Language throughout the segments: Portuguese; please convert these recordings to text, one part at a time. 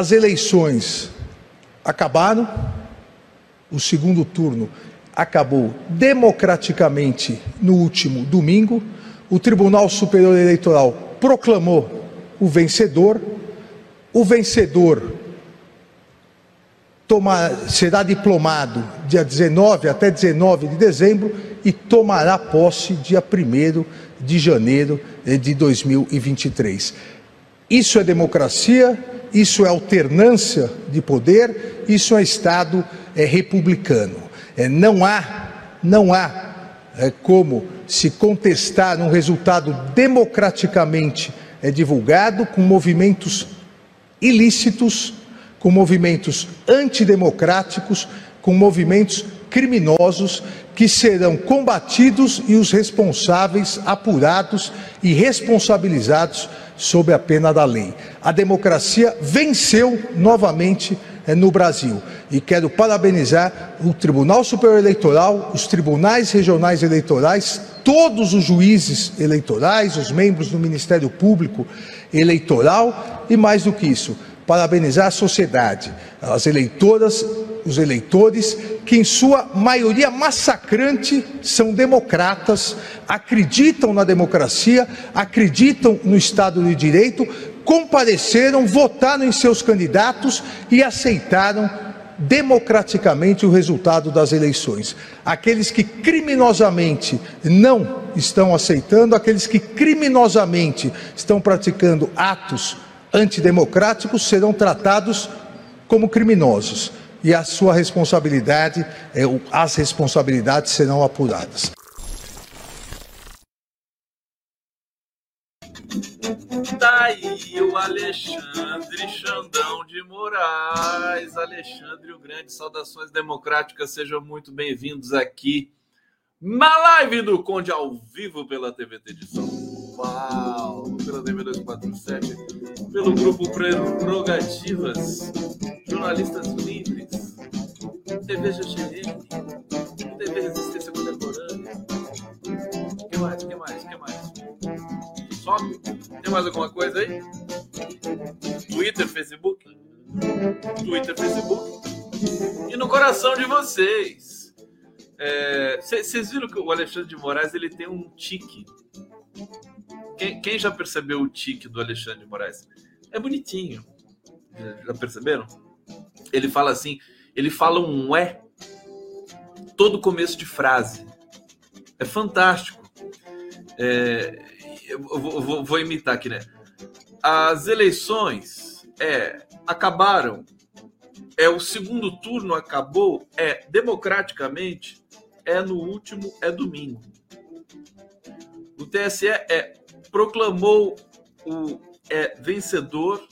As eleições acabaram, o segundo turno acabou democraticamente no último domingo. O Tribunal Superior Eleitoral proclamou o vencedor. O vencedor será diplomado dia 19 até 19 de dezembro e tomará posse dia 1 de janeiro de 2023. Isso é democracia, isso é alternância de poder, isso é Estado é, republicano. É, não há, não há é, como se contestar um resultado democraticamente é, divulgado com movimentos ilícitos, com movimentos antidemocráticos, com movimentos criminosos que serão combatidos e os responsáveis apurados e responsabilizados sob a pena da lei. A democracia venceu novamente eh, no Brasil e quero parabenizar o Tribunal Superior Eleitoral, os tribunais regionais eleitorais, todos os juízes eleitorais, os membros do Ministério Público Eleitoral e mais do que isso, parabenizar a sociedade, as eleitoras, os eleitores, que em sua maioria massacrante são democratas, acreditam na democracia, acreditam no Estado de Direito, compareceram, votaram em seus candidatos e aceitaram democraticamente o resultado das eleições. Aqueles que criminosamente não estão aceitando, aqueles que criminosamente estão praticando atos antidemocráticos serão tratados como criminosos e a sua responsabilidade, é as responsabilidades serão apuradas. Tá aí o Alexandre Xandão de Moraes. Alexandre o Grande, saudações democráticas, sejam muito bem-vindos aqui na live do Conde ao vivo pela TVT de São Paulo, pela TV 247, pelo grupo Prerrogativas, jornalistas livres, TV GGN, TV Resistência Contemporânea. O que mais? O que mais? O que mais? Só? Tem mais alguma coisa aí? Twitter, Facebook? Twitter, Facebook. E no coração de vocês vocês é, viram que o Alexandre de Moraes ele tem um tique. Quem, quem, já percebeu o tique do Alexandre de Moraes? É bonitinho. Já perceberam? Ele fala assim, ele fala um é todo começo de frase. É fantástico. É, eu vou, vou, vou imitar aqui, né? As eleições é, acabaram. É o segundo turno acabou. É democraticamente é no último, é domingo. O TSE é, proclamou o é vencedor,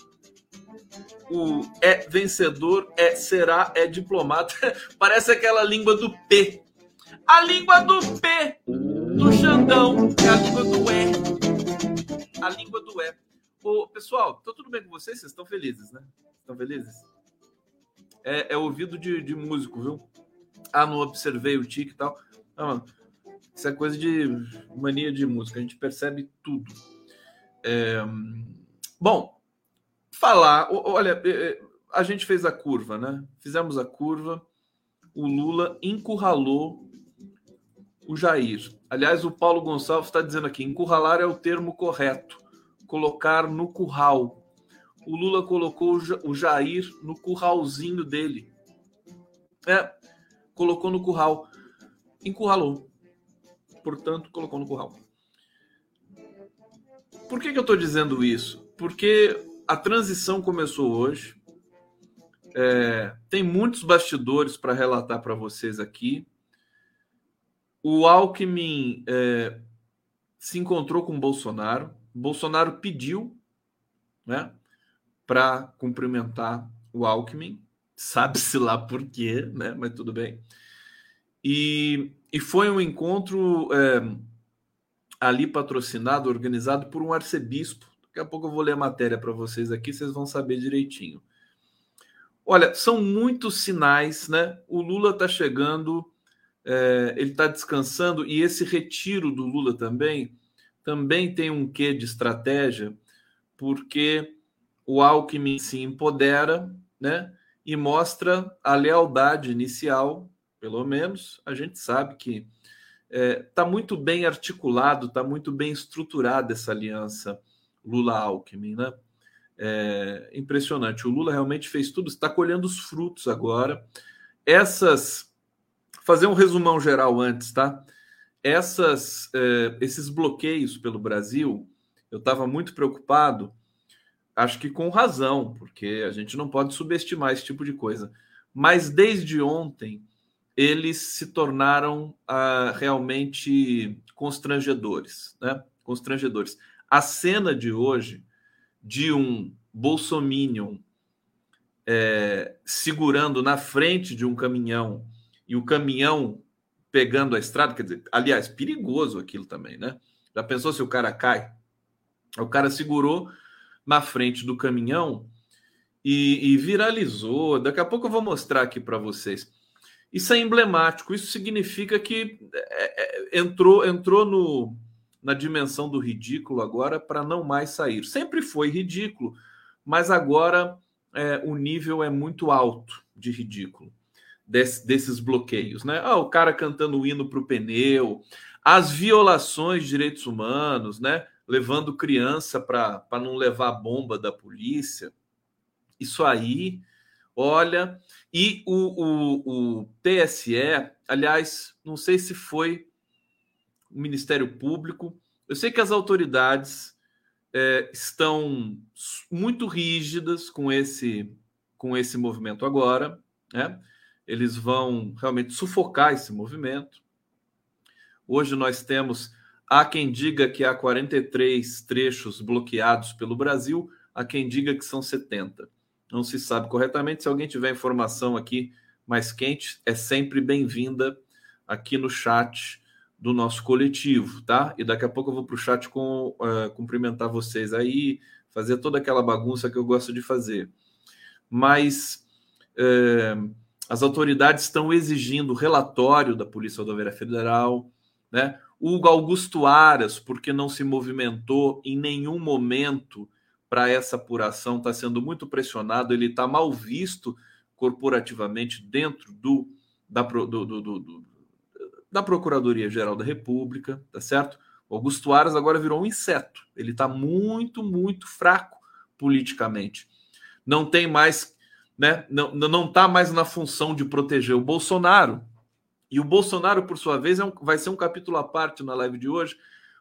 o é vencedor, é será, é diplomata. Parece aquela língua do P. A língua do P do Xandão é a língua do E. A língua do E. Ô, pessoal, tá tudo bem com vocês? Vocês estão felizes, né? Estão felizes? É, é ouvido de, de músico, viu? Ah, não observei o tique e tal. Não, isso é coisa de mania de música, a gente percebe tudo. É... Bom, falar. Olha, é, é, a gente fez a curva, né? Fizemos a curva. O Lula encurralou o Jair. Aliás, o Paulo Gonçalves está dizendo aqui: encurralar é o termo correto. Colocar no curral. O Lula colocou o Jair no curralzinho dele. É, colocou no curral. Encurralou. Portanto, colocou no curral. Por que, que eu estou dizendo isso? Porque a transição começou hoje. É, tem muitos bastidores para relatar para vocês aqui. O Alckmin é, se encontrou com Bolsonaro. Bolsonaro pediu né, para cumprimentar o Alckmin sabe-se lá por quê, né? Mas tudo bem. E, e foi um encontro é, ali patrocinado, organizado por um arcebispo. Daqui a pouco eu vou ler a matéria para vocês aqui, vocês vão saber direitinho. Olha, são muitos sinais, né? O Lula está chegando, é, ele está descansando, e esse retiro do Lula também também tem um quê de estratégia, porque o Alckmin se empodera, né? E mostra a lealdade inicial, pelo menos. A gente sabe que está é, tá muito bem articulado, está muito bem estruturada essa aliança Lula-Alckmin, né? É impressionante. O Lula realmente fez tudo, está colhendo os frutos agora. Essas. Fazer um resumão geral antes, tá? Essas, é, esses bloqueios pelo Brasil, eu estava muito preocupado, acho que com razão, porque a gente não pode subestimar esse tipo de coisa. Mas desde ontem, eles se tornaram ah, realmente constrangedores, né? Constrangedores. A cena de hoje de um bolsominion é, segurando na frente de um caminhão e o caminhão pegando a estrada, quer dizer, aliás, perigoso aquilo também, né? Já pensou se o cara cai? O cara segurou na frente do caminhão e, e viralizou. Daqui a pouco eu vou mostrar aqui para vocês. Isso é emblemático. Isso significa que é, é, entrou entrou no na dimensão do ridículo agora para não mais sair. Sempre foi ridículo, mas agora é, o nível é muito alto de ridículo desse, desses bloqueios, né? Ah, o cara cantando o hino para o pneu, as violações de direitos humanos, né? Levando criança para não levar bomba da polícia. Isso aí, olha. E o, o, o TSE, aliás, não sei se foi o Ministério Público. Eu sei que as autoridades é, estão muito rígidas com esse, com esse movimento agora. Né? Eles vão realmente sufocar esse movimento. Hoje nós temos, há quem diga que há 43 trechos bloqueados pelo Brasil, há quem diga que são 70. Não se sabe corretamente. Se alguém tiver informação aqui mais quente, é sempre bem-vinda aqui no chat do nosso coletivo, tá? E daqui a pouco eu vou para o chat com, uh, cumprimentar vocês aí, fazer toda aquela bagunça que eu gosto de fazer. Mas uh, as autoridades estão exigindo relatório da Polícia Rodoviária Federal, né? O Augusto Aras, porque não se movimentou em nenhum momento para essa apuração, está sendo muito pressionado, ele está mal visto corporativamente dentro do, da, do, do, do da Procuradoria-Geral da República, tá certo? O Augusto Aras agora virou um inseto. Ele está muito, muito fraco politicamente. Não tem mais, né? Não, não está mais na função de proteger o Bolsonaro. E o Bolsonaro, por sua vez, é um, vai ser um capítulo à parte na live de hoje,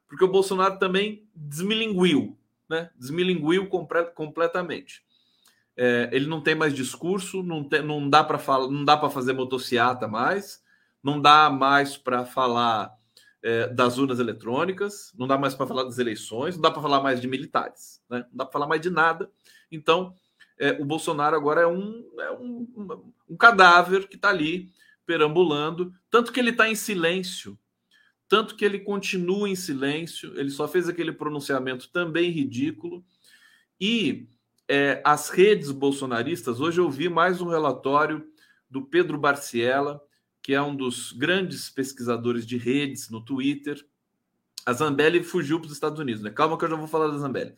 porque o Bolsonaro também desmilinguiu, né? Desmilinguiu completamente. É, ele não tem mais discurso, não, tem, não dá para falar, não dá para fazer motociata mais não dá mais para falar é, das urnas eletrônicas, não dá mais para falar das eleições, não dá para falar mais de militares, né? não dá para falar mais de nada. Então, é, o Bolsonaro agora é um, é um, um cadáver que está ali perambulando, tanto que ele está em silêncio, tanto que ele continua em silêncio, ele só fez aquele pronunciamento também ridículo. E é, as redes bolsonaristas, hoje eu vi mais um relatório do Pedro Barciela, que é um dos grandes pesquisadores de redes no Twitter. A Zambelli fugiu para os Estados Unidos, né? Calma que eu já vou falar da Zambelli.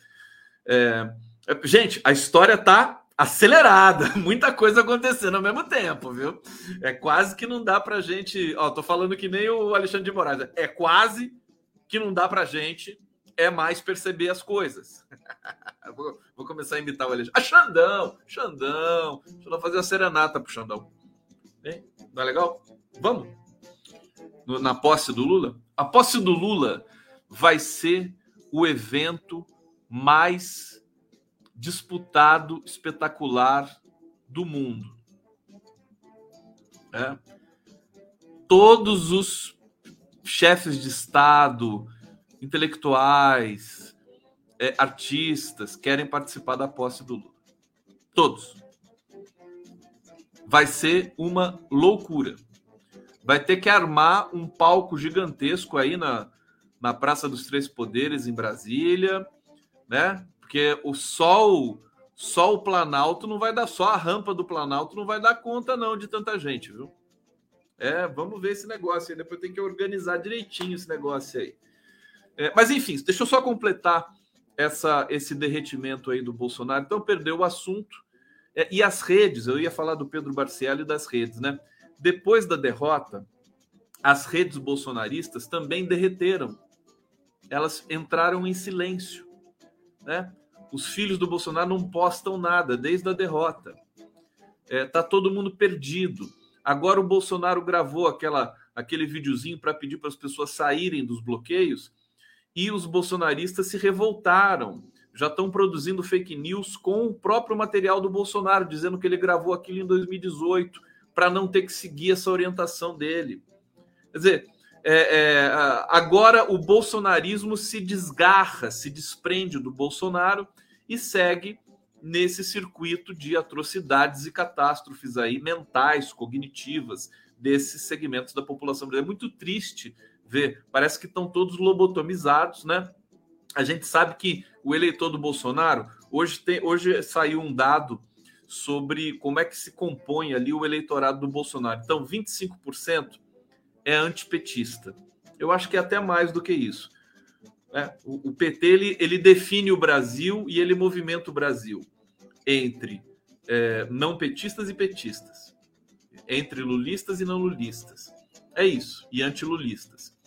É... é gente, a história tá acelerada, muita coisa acontecendo ao mesmo tempo, viu? É quase que não dá para gente. Ó, tô falando que nem o Alexandre de Moraes. É quase que não dá para gente é mais perceber as coisas. vou, vou, começar a imitar o Alexandre. Ah, Xandão, Xandão. Deixa eu fazer a serenata pro Xandão. Hein? Não é legal? Vamos? Na posse do Lula? A posse do Lula vai ser o evento mais disputado, espetacular do mundo. É. Todos os chefes de Estado, intelectuais, é, artistas querem participar da posse do Lula. Todos. Vai ser uma loucura vai ter que armar um palco gigantesco aí na, na Praça dos Três Poderes, em Brasília, né? Porque o sol, só o Planalto não vai dar, só a rampa do Planalto não vai dar conta, não, de tanta gente, viu? É, vamos ver esse negócio aí. Depois tem que organizar direitinho esse negócio aí. É, mas enfim, deixa eu só completar essa, esse derretimento aí do Bolsonaro. Então perdeu o assunto. É, e as redes, eu ia falar do Pedro Barcielli e das redes, né? Depois da derrota, as redes bolsonaristas também derreteram. Elas entraram em silêncio, né? Os filhos do Bolsonaro não postam nada desde a derrota. É, tá todo mundo perdido. Agora o Bolsonaro gravou aquela, aquele videozinho para pedir para as pessoas saírem dos bloqueios e os bolsonaristas se revoltaram. Já estão produzindo fake news com o próprio material do Bolsonaro, dizendo que ele gravou aquilo em 2018 para não ter que seguir essa orientação dele. Quer dizer, é, é, agora o bolsonarismo se desgarra, se desprende do Bolsonaro e segue nesse circuito de atrocidades e catástrofes aí mentais, cognitivas desses segmentos da população brasileira. É muito triste ver, parece que estão todos lobotomizados, né? A gente sabe que o eleitor do Bolsonaro hoje tem, hoje saiu um dado sobre como é que se compõe ali o eleitorado do Bolsonaro. Então, 25% é antipetista. Eu acho que é até mais do que isso. É, o, o, PT ele, ele define o Brasil e ele movimenta o Brasil entre é, não petistas e petistas, entre lulistas e não lulistas. É isso, e antilulistas.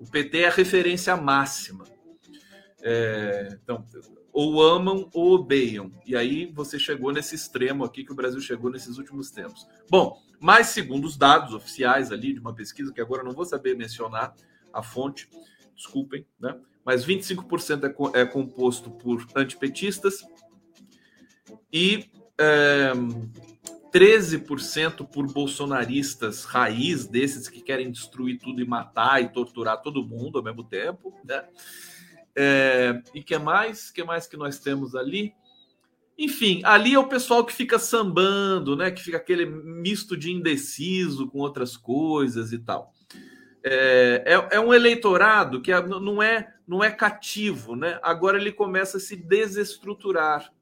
O PT é a referência máxima. É, então, ou amam ou odeiam. E aí você chegou nesse extremo aqui que o Brasil chegou nesses últimos tempos. Bom, mas segundo os dados oficiais ali de uma pesquisa, que agora não vou saber mencionar a fonte, desculpem, né? Mas 25% é, é composto por antipetistas e é, 13% por bolsonaristas raiz, desses que querem destruir tudo e matar e torturar todo mundo ao mesmo tempo, né? É, e que mais? que mais que nós temos ali? Enfim, ali é o pessoal que fica sambando, né? Que fica aquele misto de indeciso com outras coisas e tal. É, é, é um eleitorado que é, não é não é cativo, né? Agora ele começa a se desestruturar.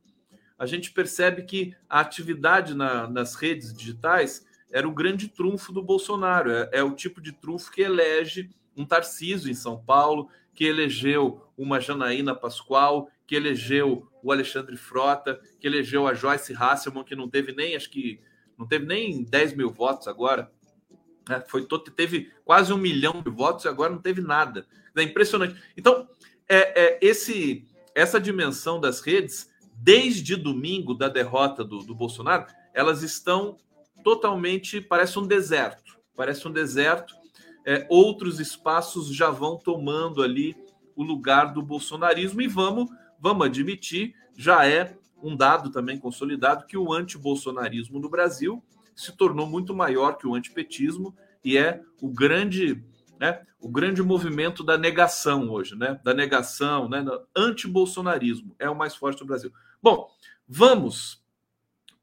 A gente percebe que a atividade na, nas redes digitais era o grande trunfo do Bolsonaro. É, é o tipo de trunfo que elege um Tarcísio em São Paulo, que elegeu uma Janaína Pascoal, que elegeu o Alexandre Frota, que elegeu a Joyce Hasselman, que não teve nem, acho que não teve nem 10 mil votos agora. Né? Foi todo, teve quase um milhão de votos e agora não teve nada. É impressionante. Então, é, é esse, essa dimensão das redes, desde domingo da derrota do, do Bolsonaro, elas estão totalmente, parece um deserto. Parece um deserto é, outros espaços já vão tomando ali o lugar do bolsonarismo e vamos, vamos admitir, já é um dado também consolidado que o antibolsonarismo no Brasil se tornou muito maior que o antipetismo e é o grande, né, o grande movimento da negação hoje, né, da negação, né, antibolsonarismo é o mais forte do Brasil. Bom, vamos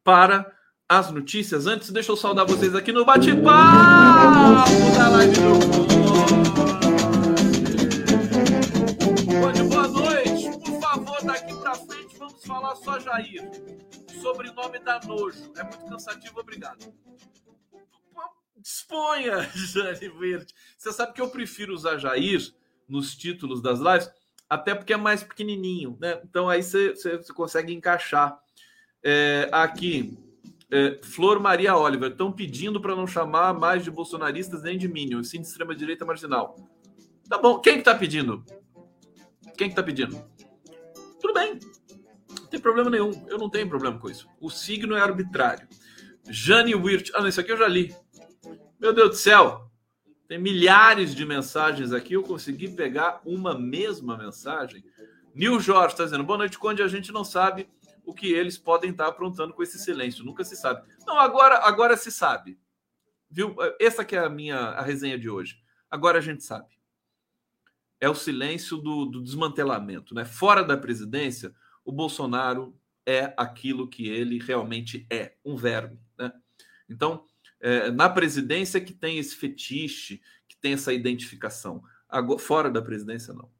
para as notícias. Antes, deixa eu saudar vocês aqui no bate-papo da live do Boa noite. Por favor, daqui para frente vamos falar só Jair. Sobrenome da nojo. É muito cansativo, obrigado. Disponha, Jair Verde. Você sabe que eu prefiro usar Jair nos títulos das lives, até porque é mais pequenininho, né? Então aí você, você, você consegue encaixar. É, aqui, é, Flor Maria Oliver, estão pedindo para não chamar mais de bolsonaristas nem de minions, sim de extrema-direita marginal. Tá bom, quem que tá pedindo? Quem que tá pedindo? Tudo bem, não tem problema nenhum, eu não tenho problema com isso. O signo é arbitrário. Jane Wirt, ah, não, isso aqui eu já li. Meu Deus do céu, tem milhares de mensagens aqui, eu consegui pegar uma mesma mensagem. Nil Jorge está dizendo, boa noite, Conde, a gente não sabe o que eles podem estar aprontando com esse silêncio. Nunca se sabe. Não, agora, agora se sabe. Viu? Essa que é a minha a resenha de hoje. Agora a gente sabe. É o silêncio do, do desmantelamento. Né? Fora da presidência, o Bolsonaro é aquilo que ele realmente é, um verme. Né? Então, é, na presidência que tem esse fetiche, que tem essa identificação. Agora, fora da presidência, não.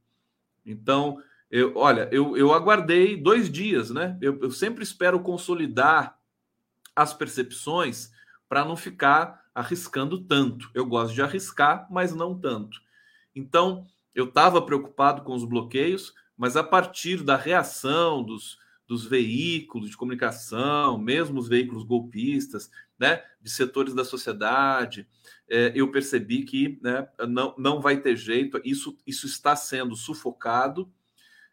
Então, eu, olha, eu, eu aguardei dois dias, né? Eu, eu sempre espero consolidar as percepções para não ficar arriscando tanto. Eu gosto de arriscar, mas não tanto. Então, eu estava preocupado com os bloqueios, mas a partir da reação dos, dos veículos de comunicação, mesmo os veículos golpistas, né, de setores da sociedade, é, eu percebi que né, não, não vai ter jeito, isso, isso está sendo sufocado,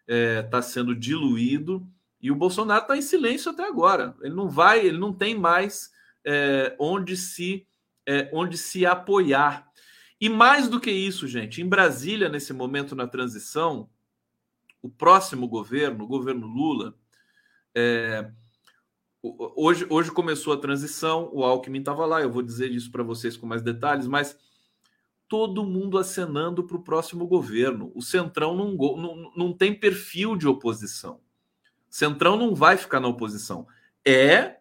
está é, sendo diluído, e o Bolsonaro está em silêncio até agora. Ele não vai, ele não tem mais é, onde se é, onde se apoiar. E mais do que isso, gente, em Brasília, nesse momento na transição, o próximo governo, o governo Lula, é, hoje, hoje começou a transição, o Alckmin estava lá, eu vou dizer isso para vocês com mais detalhes, mas todo mundo acenando para o próximo governo. O Centrão não, não, não tem perfil de oposição. O Centrão não vai ficar na oposição. É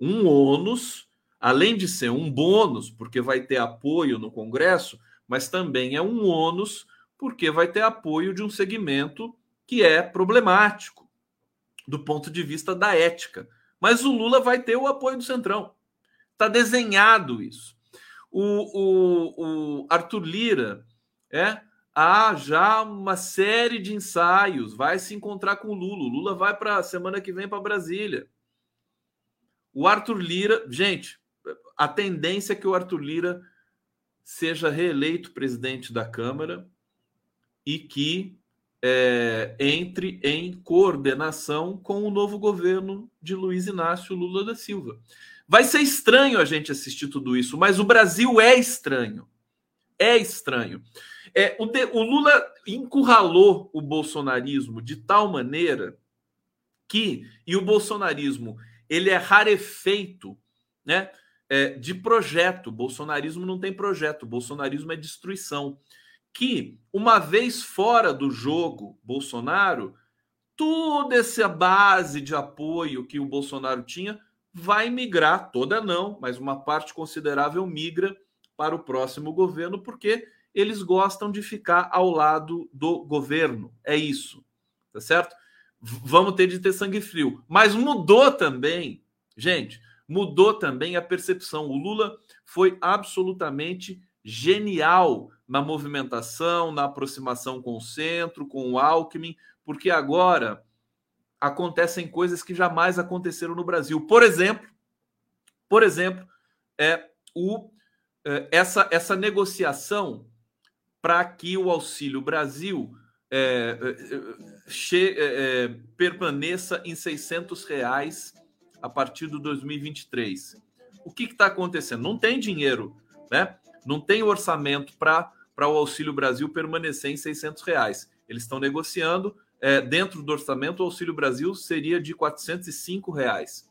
um ônus, além de ser um bônus, porque vai ter apoio no Congresso, mas também é um ônus, porque vai ter apoio de um segmento que é problemático do ponto de vista da ética. Mas o Lula vai ter o apoio do Centrão. Está desenhado isso. O, o, o Arthur Lira é há já uma série de ensaios, vai se encontrar com o Lula. O Lula vai para semana que vem para Brasília. O Arthur Lira, gente, a tendência é que o Arthur Lira seja reeleito presidente da Câmara e que é, entre em coordenação com o novo governo de Luiz Inácio Lula da Silva. Vai ser estranho a gente assistir tudo isso, mas o Brasil é estranho. É estranho. É, o, de, o Lula encurralou o bolsonarismo de tal maneira que, e o bolsonarismo ele é rarefeito né, é, de projeto. Bolsonarismo não tem projeto, bolsonarismo é destruição que, uma vez fora do jogo Bolsonaro, toda essa base de apoio que o Bolsonaro tinha vai migrar, toda não, mas uma parte considerável migra para o próximo governo, porque eles gostam de ficar ao lado do governo. É isso, tá certo? Vamos ter de ter sangue frio. Mas mudou também, gente, mudou também a percepção. O Lula foi absolutamente genial na movimentação, na aproximação com o centro, com o Alckmin, porque agora acontecem coisas que jamais aconteceram no Brasil. Por exemplo, por exemplo, é o é, essa essa negociação para que o Auxílio Brasil é, é che, é, é, permaneça em 600 reais a partir do 2023. O que está acontecendo? Não tem dinheiro, né? não tem orçamento para o Auxílio Brasil permanecer em 600 reais. Eles estão negociando. É, dentro do orçamento, o Auxílio Brasil seria de 405 reais.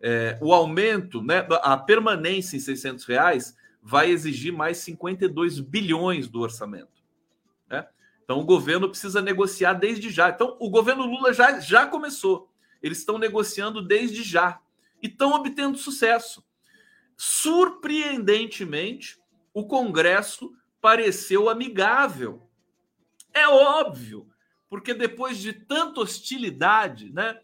É, o aumento, né, a permanência em 600 reais vai exigir mais 52 bilhões do orçamento. Né? Então, o governo precisa negociar desde já. Então, o governo Lula já, já começou. Eles estão negociando desde já e estão obtendo sucesso. Surpreendentemente, o Congresso pareceu amigável. É óbvio, porque depois de tanta hostilidade, né,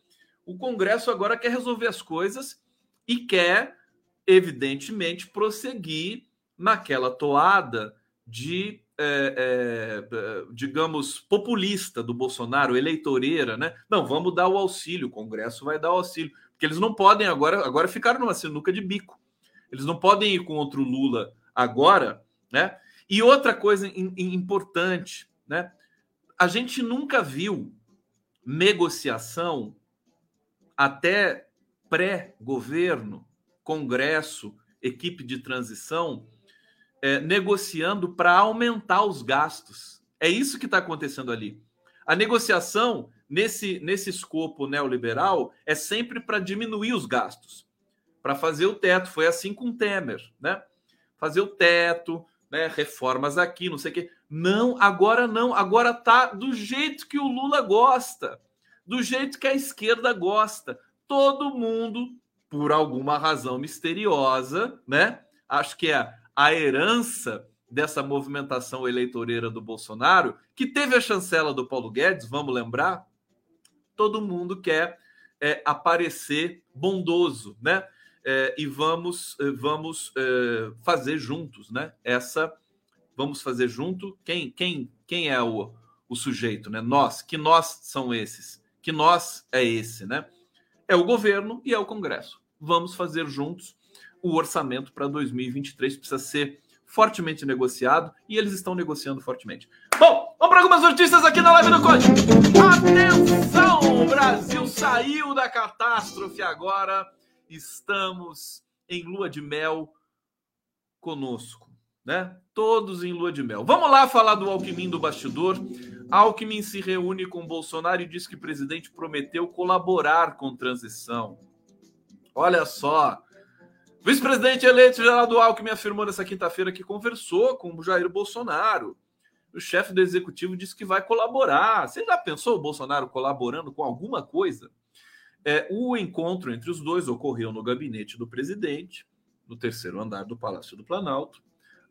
o Congresso agora quer resolver as coisas e quer, evidentemente, prosseguir naquela toada de, é, é, digamos, populista do Bolsonaro, eleitoreira, né? Não, vamos dar o auxílio, o Congresso vai dar o auxílio, porque eles não podem agora, agora ficaram numa sinuca de bico. Eles não podem ir contra o Lula agora, né? E outra coisa importante, né? A gente nunca viu negociação até pré-governo, Congresso, equipe de transição, é, negociando para aumentar os gastos. É isso que está acontecendo ali. A negociação nesse, nesse escopo neoliberal é sempre para diminuir os gastos, para fazer o teto. Foi assim com Temer, né? fazer o teto, né, reformas aqui, não sei o quê. Não, agora não. Agora tá do jeito que o Lula gosta, do jeito que a esquerda gosta. Todo mundo, por alguma razão misteriosa, né? Acho que é a herança dessa movimentação eleitoreira do Bolsonaro, que teve a chancela do Paulo Guedes, vamos lembrar, todo mundo quer é, aparecer bondoso, né? É, e vamos eh, vamos é, fazer juntos, né? Essa vamos fazer junto. Quem quem quem é o, o sujeito, né? Nós, que nós são esses? Que nós é esse, né? É o governo e é o Congresso. Vamos fazer juntos o orçamento para 2023, precisa ser fortemente negociado e eles estão negociando fortemente. Bom, vamos para algumas notícias aqui na live do Conde. Atenção! O Brasil saiu da catástrofe agora. Estamos em lua de mel conosco, né? Todos em lua de mel. Vamos lá falar do Alckmin do bastidor. Alckmin se reúne com Bolsonaro e diz que o presidente prometeu colaborar com transição. Olha só. Vice-presidente eleito Geraldo Alckmin afirmou nessa quinta-feira que conversou com o Jair Bolsonaro. O chefe do executivo disse que vai colaborar. Você já pensou o Bolsonaro colaborando com alguma coisa? É, o encontro entre os dois ocorreu no gabinete do presidente, no terceiro andar do Palácio do Planalto,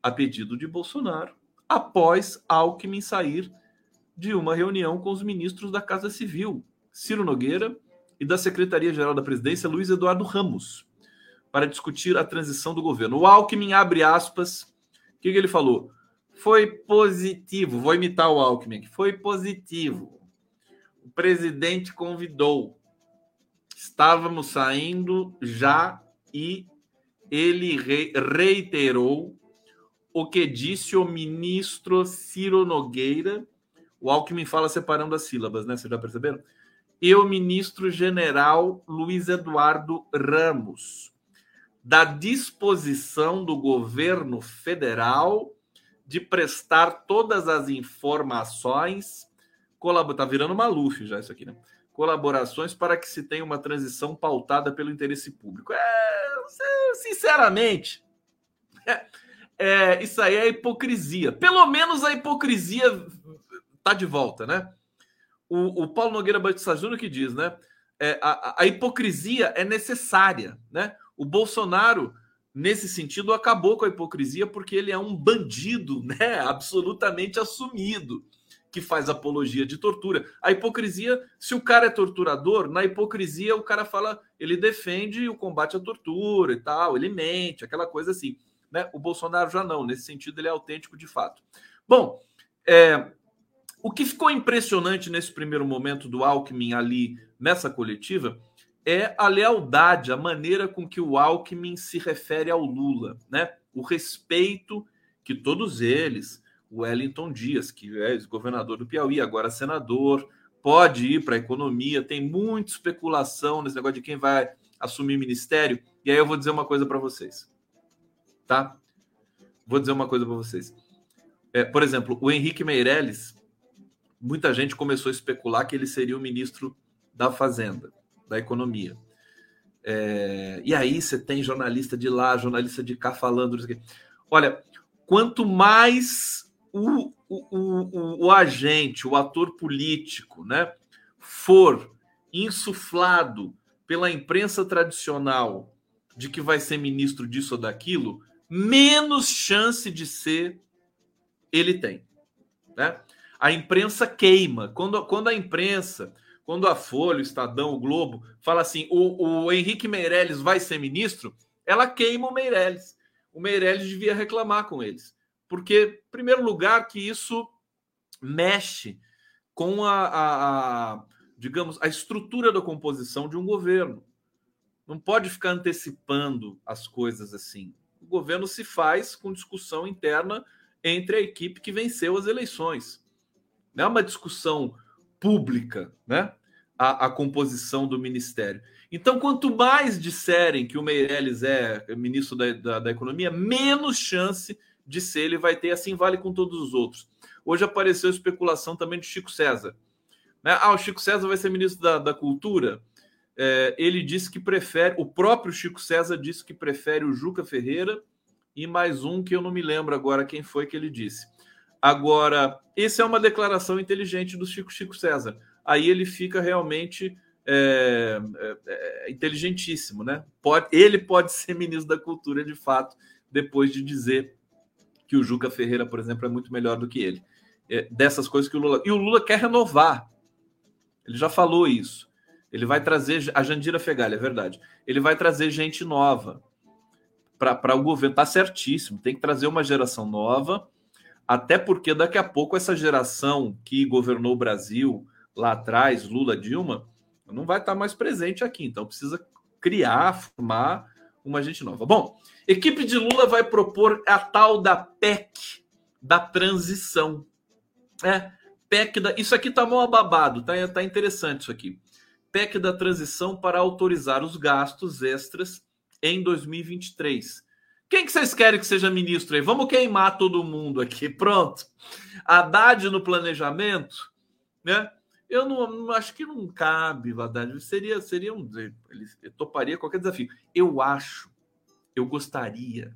a pedido de Bolsonaro, após Alckmin sair de uma reunião com os ministros da Casa Civil, Ciro Nogueira, e da Secretaria-Geral da Presidência, Luiz Eduardo Ramos, para discutir a transição do governo. O Alckmin abre aspas. O que, que ele falou? Foi positivo. Vou imitar o Alckmin aqui. Foi positivo. O presidente convidou. Estávamos saindo já e ele reiterou o que disse o ministro Ciro Nogueira o Alckmin fala separando as sílabas, né? Vocês já perceberam? E o ministro general Luiz Eduardo Ramos, da disposição do governo federal de prestar todas as informações. Colab... Tá virando Maluf já isso aqui, né? Colaborações para que se tenha uma transição pautada pelo interesse público. É, sinceramente, é, é, isso aí é hipocrisia. Pelo menos a hipocrisia tá de volta, né? O, o Paulo Nogueira Batista Júnior que diz, né? É, a, a, hipocrisia é necessária, né? O Bolsonaro, nesse sentido, acabou com a hipocrisia porque ele é um bandido, né? Absolutamente assumido que faz apologia de tortura. A hipocrisia, se o cara é torturador, na hipocrisia o cara fala, ele defende o combate à tortura e tal, ele mente, aquela coisa assim. Né? O Bolsonaro já não, nesse sentido ele é autêntico de fato. Bom, é, o que ficou impressionante nesse primeiro momento do Alckmin ali nessa coletiva é a lealdade, a maneira com que o Alckmin se refere ao Lula, né? O respeito que todos eles, Wellington Dias, que é governador do Piauí, agora senador, pode ir para a economia, tem muita especulação nesse negócio de quem vai assumir ministério. E aí eu vou dizer uma coisa para vocês, tá? Vou dizer uma coisa para vocês. É, por exemplo, o Henrique Meirelles muita gente começou a especular que ele seria o ministro da Fazenda, da Economia. É, e aí você tem jornalista de lá, jornalista de cá falando. Olha, quanto mais o, o, o, o agente, o ator político, né, for insuflado pela imprensa tradicional de que vai ser ministro disso ou daquilo, menos chance de ser ele tem. Né? a imprensa queima. Quando, quando a imprensa, quando a Folha, o Estadão, o Globo, fala assim: o, o Henrique Meirelles vai ser ministro, ela queima o Meirelles. O Meirelles devia reclamar com eles. Porque, em primeiro lugar, que isso mexe com a, a, a digamos, a estrutura da composição de um governo. Não pode ficar antecipando as coisas assim. O governo se faz com discussão interna entre a equipe que venceu as eleições. Não é uma discussão pública, né? A, a, composição do ministério. Então, quanto mais disserem que o Meirelles é ministro da, da, da, Economia, menos chance de ser ele vai ter. Assim vale com todos os outros. Hoje apareceu especulação também de Chico César. Né? Ah, o Chico César vai ser ministro da, da Cultura. É, ele disse que prefere, o próprio Chico César disse que prefere o Juca Ferreira e mais um que eu não me lembro agora quem foi que ele disse. Agora, essa é uma declaração inteligente do Chico Chico César. Aí ele fica realmente é, é, é, inteligentíssimo, né? Pode, ele pode ser ministro da Cultura de fato, depois de dizer que o Juca Ferreira, por exemplo, é muito melhor do que ele. É, dessas coisas que o Lula. E o Lula quer renovar. Ele já falou isso. Ele vai trazer. A Jandira Fegali, é verdade. Ele vai trazer gente nova para o governo. Está certíssimo. Tem que trazer uma geração nova Até porque daqui a pouco essa geração que governou o Brasil lá atrás, Lula, Dilma, não vai estar mais presente aqui. Então precisa criar, formar uma gente nova. Bom, equipe de Lula vai propor a tal da PEC da transição. É, PEC da. Isso aqui tá mal babado, tá, tá interessante isso aqui. PEC da transição para autorizar os gastos extras em 2023. Quem que vocês querem que seja ministro aí? Vamos queimar todo mundo aqui. Pronto. Haddad no planejamento, né? Eu não, acho que não cabe, Haddad. Seria, seria um. Ele toparia qualquer desafio. Eu acho, eu gostaria.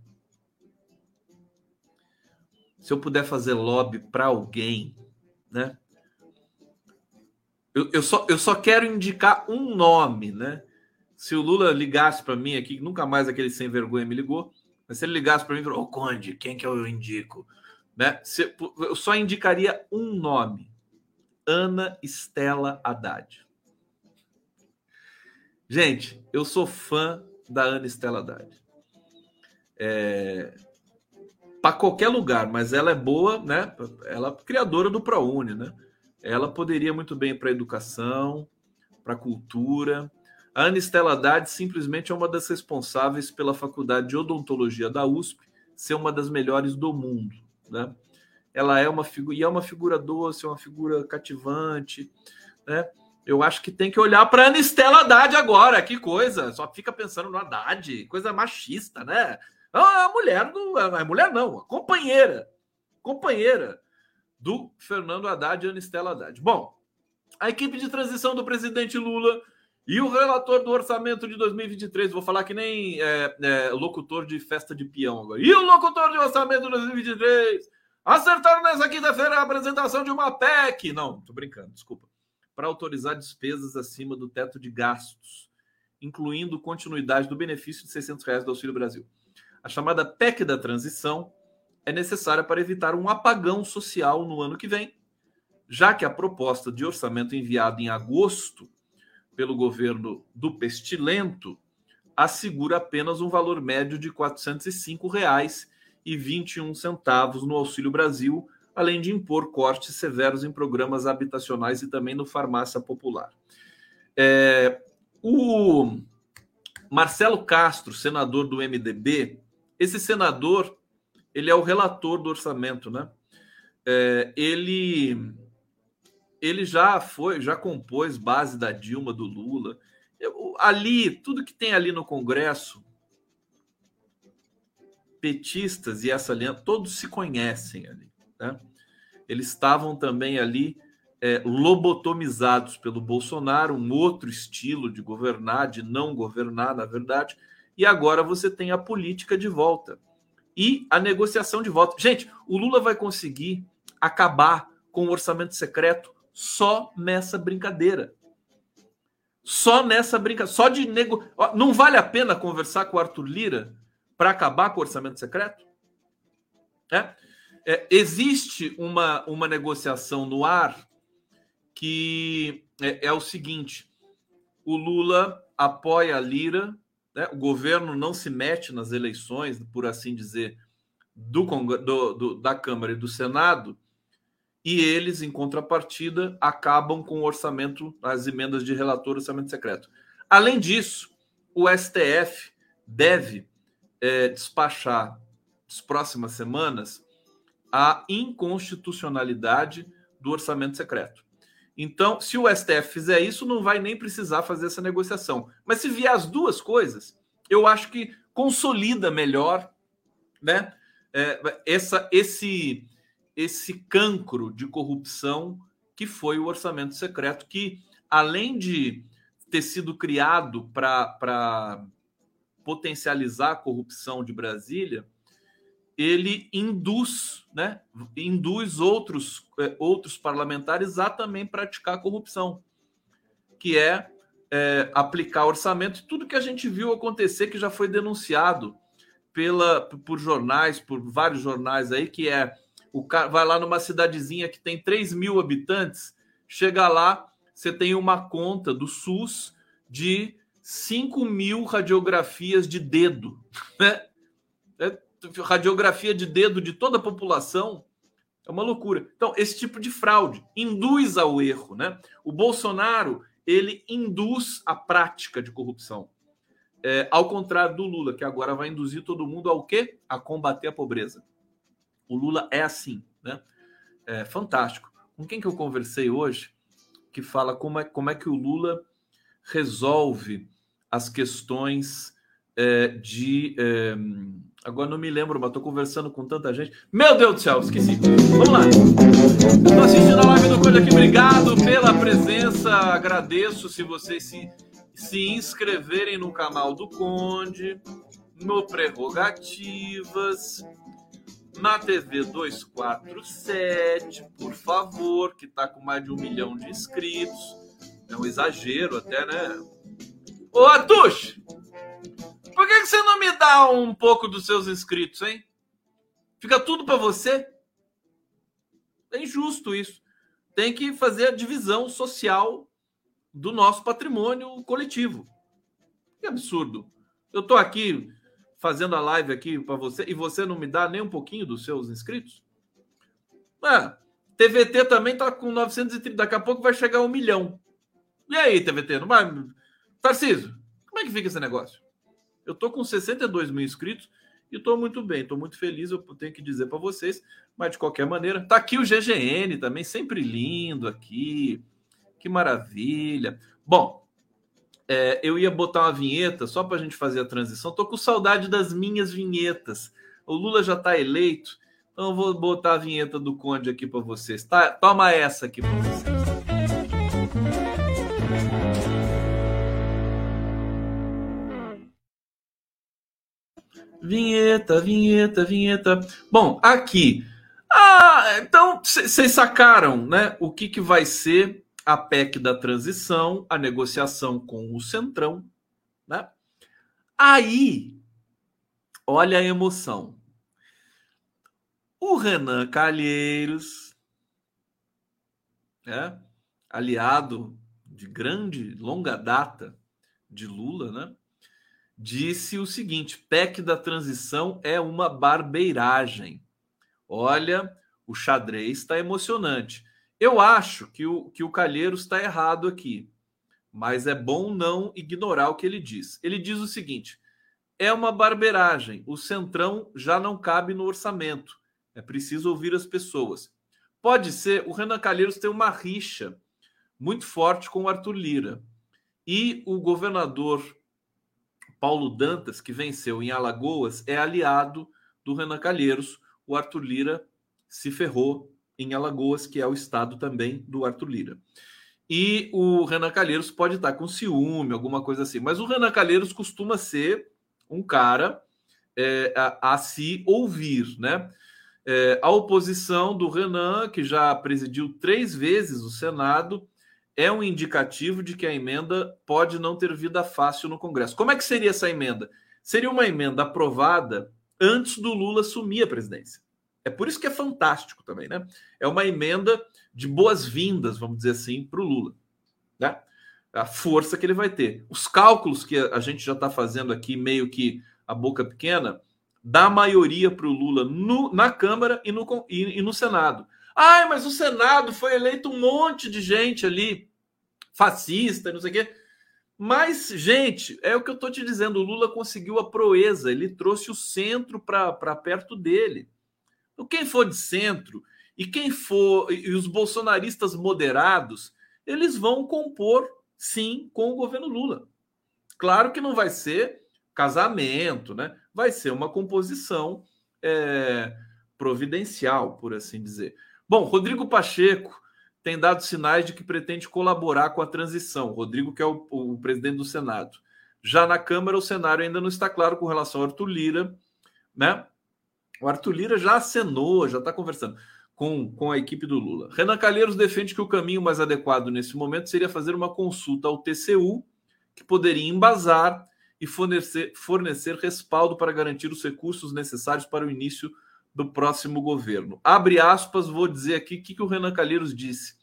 Se eu puder fazer lobby para alguém, né? Eu, eu, só, eu só quero indicar um nome, né? Se o Lula ligasse para mim aqui, nunca mais aquele sem vergonha me ligou, mas se ele ligasse para mim e falou, ô Conde, quem que eu indico? Né? Se, eu só indicaria um nome: Ana Estela Haddad. Gente, eu sou fã da Ana Estela Haddad. É, para qualquer lugar, mas ela é boa, né? Ela é criadora do ProUni, né? Ela poderia muito bem para educação, para cultura. A Ana Estela Haddad simplesmente é uma das responsáveis pela Faculdade de Odontologia da USP ser uma das melhores do mundo, né? Ela é uma figura e é uma figura doce, é uma figura cativante, né? Eu acho que tem que olhar para Ana Estela Haddad agora. Que coisa! Só fica pensando no Haddad, coisa machista, né? Ah, a mulher do. A mulher não, a companheira. Companheira do Fernando Haddad e Anistela Haddad. Bom, a equipe de transição do presidente Lula e o relator do orçamento de 2023, vou falar que nem é, é, locutor de festa de peão agora. E o locutor de orçamento de 2023 acertaram nessa quinta-feira a apresentação de uma PEC. Não, tô brincando, desculpa. Para autorizar despesas acima do teto de gastos, incluindo continuidade do benefício de 600 reais do Auxílio Brasil. A chamada PEC da transição é necessária para evitar um apagão social no ano que vem, já que a proposta de orçamento enviada em agosto pelo governo do Pestilento assegura apenas um valor médio de R$ 405,21 no Auxílio Brasil, além de impor cortes severos em programas habitacionais e também no farmácia popular. É, o Marcelo Castro, senador do MDB, esse senador, ele é o relator do orçamento, né? É, ele, ele já foi, já compôs base da Dilma, do Lula. Eu, ali, tudo que tem ali no Congresso, petistas e essa aliança, todos se conhecem ali. Né? Eles estavam também ali é, lobotomizados pelo Bolsonaro, um outro estilo de governar, de não governar, na verdade, e agora você tem a política de volta e a negociação de voto. Gente, o Lula vai conseguir acabar com o orçamento secreto só nessa brincadeira. Só nessa brincadeira. Só de nego. Não vale a pena conversar com o Arthur Lira para acabar com o orçamento secreto? É? É, existe uma, uma negociação no ar que é, é o seguinte: o Lula apoia a Lira né? O governo não se mete nas eleições, por assim dizer, do, do, do, da Câmara e do Senado, e eles, em contrapartida, acabam com o orçamento, as emendas de relator orçamento secreto. Além disso, o STF deve é, despachar nas próximas semanas a inconstitucionalidade do orçamento secreto. Então, se o STF fizer isso, não vai nem precisar fazer essa negociação. Mas se vier as duas coisas, eu acho que consolida melhor, né? É, essa, esse, esse cancro de corrupção que foi o orçamento secreto, que além de ter sido criado para potencializar a corrupção de Brasília, ele induz, né, induz outros, é, outros parlamentares a também praticar corrupção, que é, é aplicar orçamento, tudo que a gente viu acontecer, que já foi denunciado pela, por jornais, por vários jornais aí, que é o cara vai lá numa cidadezinha que tem 3 mil habitantes, chega lá, você tem uma conta do SUS de 5 mil radiografias de dedo, né? radiografia de dedo de toda a população É uma loucura. Então, esse tipo de fraude induz ao erro, né? O Bolsonaro, ele induz a prática de corrupção. É, ao contrário do Lula, que agora vai induzir todo mundo ao quê? A combater a pobreza. O Lula é assim, né? É fantástico. Com quem que eu conversei hoje que fala como é, como é que o Lula resolve as questões é, de é, Agora não me lembro, mas estou conversando com tanta gente. Meu Deus do céu, esqueci. Vamos lá. Estou assistindo a live do Conde aqui. Obrigado pela presença. Agradeço se vocês se, se inscreverem no canal do Conde, no Prerrogativas, na TV 247, por favor, que está com mais de um milhão de inscritos. É um exagero até, né? Ô, Atush! Por que, você não me dá um pouco dos seus inscritos, hein? Fica tudo para você? É injusto isso. Tem que fazer a divisão social do nosso patrimônio coletivo. Que absurdo. Eu estou aqui fazendo a live aqui para você e você não me dá nem um pouquinho dos seus inscritos? Ah, TVT também está com 930, daqui a pouco vai chegar a um milhão. E aí, TVT, não vai? Tarcísio, como é que fica esse negócio? Eu tô com 62 mil inscritos e estou muito bem, estou muito feliz, eu tenho que dizer para vocês, mas de qualquer maneira, tá aqui o GGN também, sempre lindo aqui, que maravilha. Bom, é, eu ia botar uma vinheta só para a gente fazer a transição, tô com saudade das minhas vinhetas. O Lula já está eleito, então eu vou botar a vinheta do Conde aqui para vocês. Tá? Toma essa aqui para vocês. Vinheta, vinheta, vinheta. Bom, aqui. Ah, então vocês sacaram, né? O que, que vai ser a PEC da transição, a negociação com o Centrão, né? Aí, olha a emoção. O Renan Calheiros, né? aliado de grande, longa data de Lula, né? Disse o seguinte: PEC da transição é uma barbeiragem. Olha, o xadrez está emocionante. Eu acho que o, que o Calheiros está errado aqui, mas é bom não ignorar o que ele diz. Ele diz o seguinte: é uma barbeiragem. O centrão já não cabe no orçamento. É preciso ouvir as pessoas. Pode ser, o Renan Calheiros tem uma rixa muito forte com o Arthur Lira. E o governador Paulo Dantas, que venceu em Alagoas, é aliado do Renan Calheiros. O Arthur Lira se ferrou em Alagoas, que é o estado também do Arthur Lira. E o Renan Calheiros pode estar com ciúme, alguma coisa assim. Mas o Renan Calheiros costuma ser um cara é, a, a, se ouvir, né? É, a oposição do Renan, que já presidiu três vezes o Senado, é um indicativo de que a emenda pode não ter vida fácil no Congresso. Como é que seria essa emenda? Seria uma emenda aprovada antes do Lula assumir a presidência. É por isso que é fantástico também, né? É uma emenda de boas-vindas, vamos dizer assim, para o Lula. Né? A força que ele vai ter. Os cálculos que a gente já está fazendo aqui, meio que a boca pequena, dá maioria para o Lula no, na Câmara e no, e, e no Senado. Ai, mas o Senado foi eleito um monte de gente ali fascista, não sei o quê. Mas, gente, é o que eu estou te dizendo: o Lula conseguiu a proeza, ele trouxe o centro para perto dele. Então, quem for de centro e quem for, e os bolsonaristas moderados, eles vão compor, sim, com o governo Lula. Claro que não vai ser casamento, né? Vai ser uma composição é, providencial, por assim dizer. Bom, Rodrigo Pacheco tem dado sinais de que pretende colaborar com a transição. Rodrigo, que é o, o, presidente do Senado. Já na Câmara, o cenário ainda não está claro com relação ao Arthur Lira, né? O Arthur Lira já acenou, já está conversando com, com a equipe do Lula. Renan Calheiros defende que o caminho mais adequado nesse momento seria fazer uma consulta ao TCU, que poderia embasar e fornecer, fornecer respaldo para garantir os recursos necessários para o início do próximo governo. Abre aspas, vou dizer aqui o que, que o Renan Calheiros disse.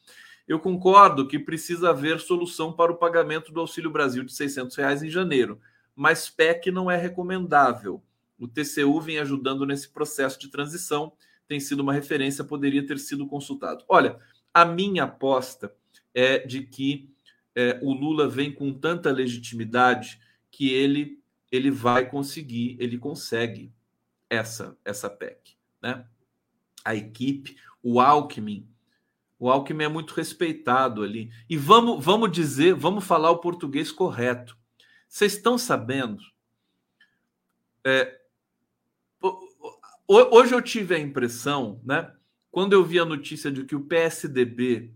Eu concordo que precisa haver solução para o pagamento do Auxílio Brasil de 600 reais em janeiro, mas PEC não é recomendável. O TCU vem ajudando nesse processo de transição. tem sido uma referência, poderia ter sido consultado. Olha, a minha aposta é de que é, o Lula vem com tanta legitimidade que ele ele vai conseguir, ele consegue essa essa PEC, né? A equipe, o Alckmin, o Alckmin é muito respeitado ali. E vamos vamos dizer, vamos falar o português correto. Vocês estão sabendo? É, hoje eu tive a impressão, né? Quando eu vi a notícia de que o PSDB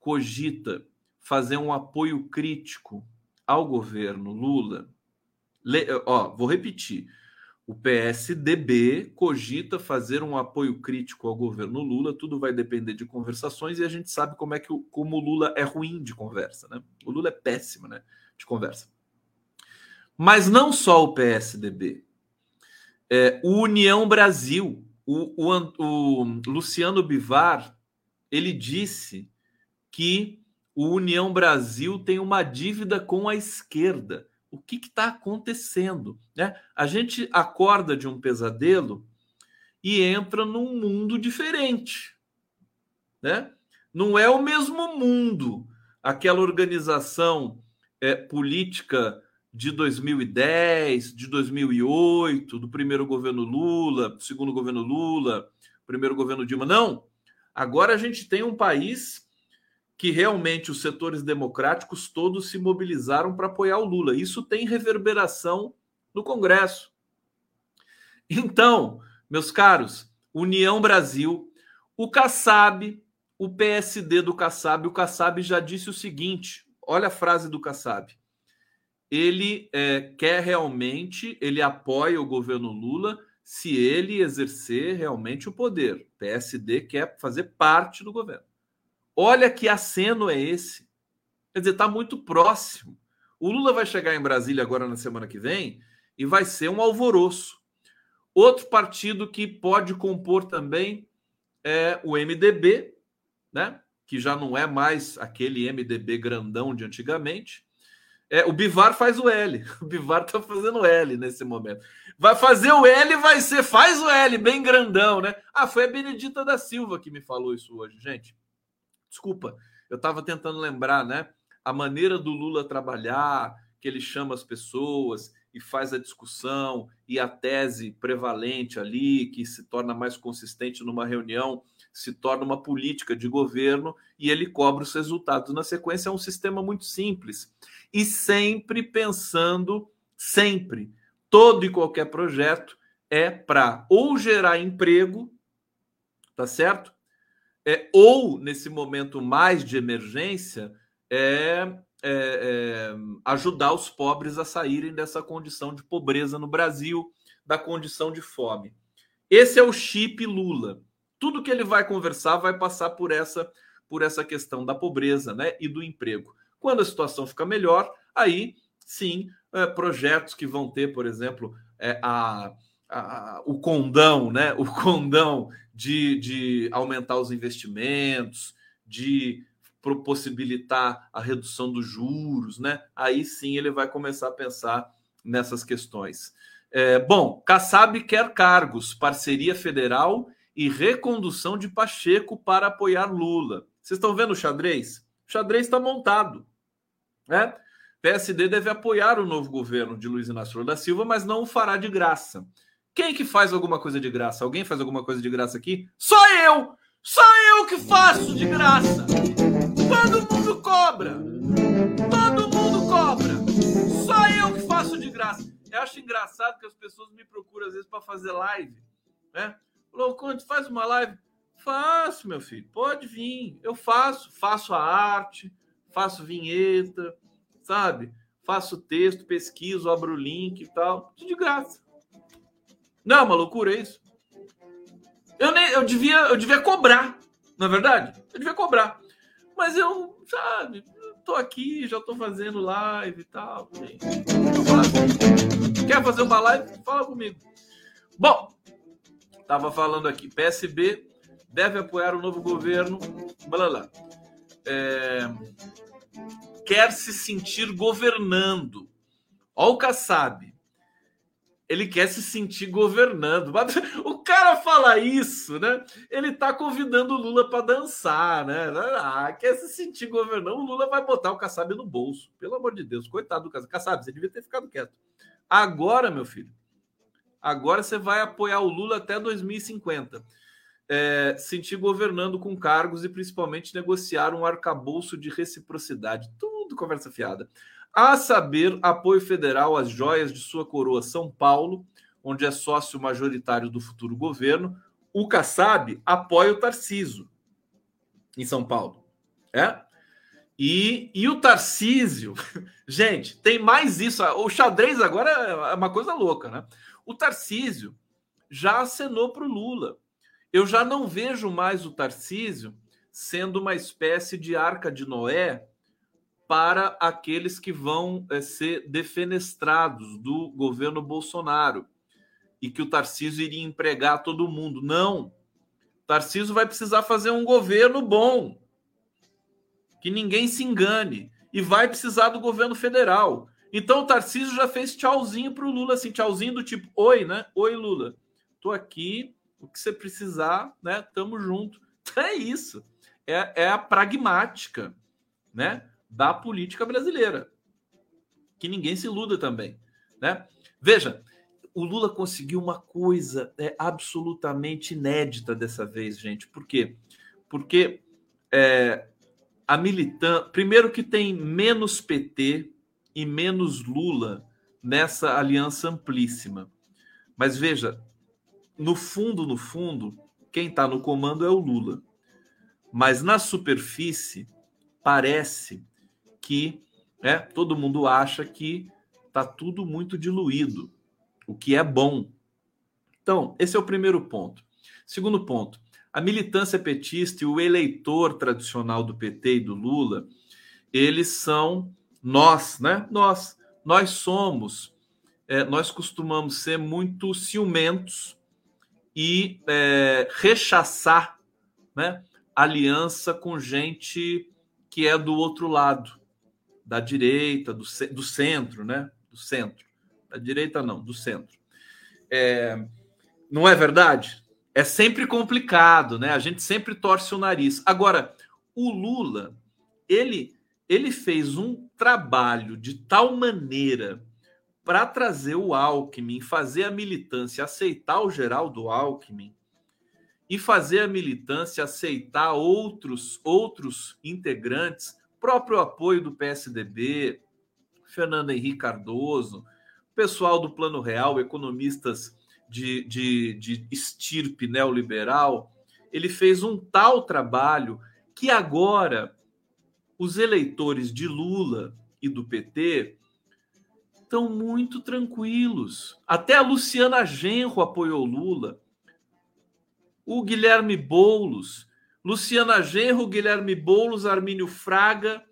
cogita fazer um apoio crítico ao governo Lula, le, ó, vou repetir. O PSDB cogita fazer um apoio crítico ao governo Lula, tudo vai depender de conversações e a gente sabe como é que o, como o Lula é ruim de conversa, né? O Lula é péssimo, né, de conversa. Mas não só o PSDB. É, o União Brasil, o, o, o Luciano Bivar, ele disse que o União Brasil tem uma dívida com a esquerda. O que está acontecendo? Né? A gente acorda de um pesadelo e entra num mundo diferente. Né? Não é o mesmo mundo. Aquela organização é, política de 2010, de 2008, do primeiro governo Lula, do segundo governo Lula, primeiro governo Dilma. Não. Agora a gente tem um país que realmente os setores democráticos todos se mobilizaram para apoiar o Lula. Isso tem reverberação no Congresso. Então, meus caros, União Brasil, o Kassab, o PSD do Kassab, o Kassab já disse o seguinte: olha a frase do Kassab. Ele é, quer realmente, ele apoia o governo Lula se ele exercer realmente o poder. PSD quer fazer parte do governo. Olha que aceno é esse. Quer dizer, está muito próximo. O Lula vai chegar em Brasília agora na semana que vem e vai ser um alvoroço. Outro partido que pode compor também é o MDB, né? que já não é mais aquele MDB grandão de antigamente. É, o Bivar faz o L. O Bivar está fazendo L nesse momento. Vai fazer o L, vai ser, faz o L, bem grandão, né? Ah, foi a Benedita da Silva que me falou isso hoje, gente. Desculpa, eu estava tentando lembrar, né? A maneira do Lula trabalhar, que ele chama as pessoas e faz a discussão e a tese prevalente ali, que se torna mais consistente numa reunião, se torna uma política de governo e ele cobra os resultados. Na sequência, é um sistema muito simples e sempre pensando, sempre, todo e qualquer projeto é para ou gerar emprego, tá certo? É, ou nesse momento mais de emergência, é, é, é, ajudar os pobres a saírem dessa condição de pobreza no Brasil, da condição de fome. Esse é o chip Lula. Tudo que ele vai conversar vai passar por essa por essa questão da pobreza, né, e do emprego. Quando a situação fica melhor, aí sim, é, projetos que vão ter, por exemplo, é, a, o condão, né, o condão de, de aumentar os investimentos, de possibilitar a redução dos juros, né? Aí sim ele vai começar a pensar nessas questões. É, bom, Kassab quer cargos, parceria federal e recondução de Pacheco para apoiar Lula. Vocês estão vendo o xadrez? O xadrez está montado. Né? PSD deve apoiar o novo governo de Luiz Inácio Lula da Silva, mas não o fará de graça. Quem que faz alguma coisa de graça? Alguém faz alguma coisa de graça aqui? Só eu! Só eu que faço de graça! Todo mundo cobra! Todo mundo cobra! Só eu que faço de graça! Eu acho engraçado que as pessoas me procuram às vezes para fazer live, né? Quando faz uma live? Faço, meu filho, pode vir. Eu faço, faço a arte, faço vinheta, sabe? Faço texto, pesquiso, abro o link e tal, de graça. Não é uma loucura isso? Eu, nem, eu, devia, eu devia cobrar, na é verdade? Eu devia cobrar. Mas eu, sabe, tô aqui, já tô fazendo live e tal. Quer fazer uma live? Fala comigo. Bom, tava falando aqui, PSB deve apoiar o novo governo. Blá, blá. É, quer se sentir governando. Olha o Kassab ele quer se sentir governando. O cara fala isso, né? Ele tá convidando o Lula para dançar, né? Ah, quer se sentir governando. O Lula vai botar o Kassab no bolso. Pelo amor de Deus, coitado do Kassab. Kassab, você devia ter ficado quieto. Agora, meu filho, agora você vai apoiar o Lula até 2050. É, sentir governando com cargos e principalmente negociar um arcabouço de reciprocidade. Tudo conversa fiada a saber, apoio federal às joias de sua coroa São Paulo, onde é sócio majoritário do futuro governo. O Kassab apoia o Tarciso em São Paulo. É? E, e o Tarcísio, gente, tem mais isso. O xadrez agora é uma coisa louca, né? O Tarcísio já acenou para o Lula. Eu já não vejo mais o Tarcísio sendo uma espécie de arca de Noé para aqueles que vão é, ser defenestrados do governo Bolsonaro e que o Tarcísio iria empregar todo mundo. Não. Tarcísio vai precisar fazer um governo bom. Que ninguém se engane. E vai precisar do governo federal. Então o Tarcísio já fez tchauzinho para o Lula, assim, tchauzinho do tipo, oi, né? Oi, Lula. Tô aqui, o que você precisar, né? Tamo junto. É isso. É, é a pragmática, né? Da política brasileira. Que ninguém se iluda também. Né? Veja, o Lula conseguiu uma coisa é, absolutamente inédita dessa vez, gente. Por quê? Porque é, a militância. Primeiro, que tem menos PT e menos Lula nessa aliança amplíssima. Mas veja, no fundo, no fundo, quem está no comando é o Lula. Mas na superfície, parece que né, todo mundo acha que está tudo muito diluído, o que é bom. Então, esse é o primeiro ponto. Segundo ponto, a militância petista e o eleitor tradicional do PT e do Lula, eles são nós, né? Nós, nós somos, é, nós costumamos ser muito ciumentos e é, rechaçar, né? Aliança com gente que é do outro lado da direita, do, do centro, né? Do centro. Da direita, não, do centro. É, não é verdade? É sempre complicado, né? A gente sempre torce o nariz. Agora, o Lula, ele, ele fez um trabalho de tal maneira para trazer o Alckmin, fazer a militância aceitar o Geraldo Alckmin e fazer a militância aceitar outros outros integrantes próprio apoio do PSDB, Fernando Henrique Cardoso, pessoal do Plano Real, economistas de, de, de estirpe neoliberal, ele fez um tal trabalho que agora os eleitores de Lula e do PT estão muito tranquilos. Até a Luciana Genro apoiou Lula. O Guilherme Boulos Luciana Genro, Guilherme Boulos, Armínio Fraga,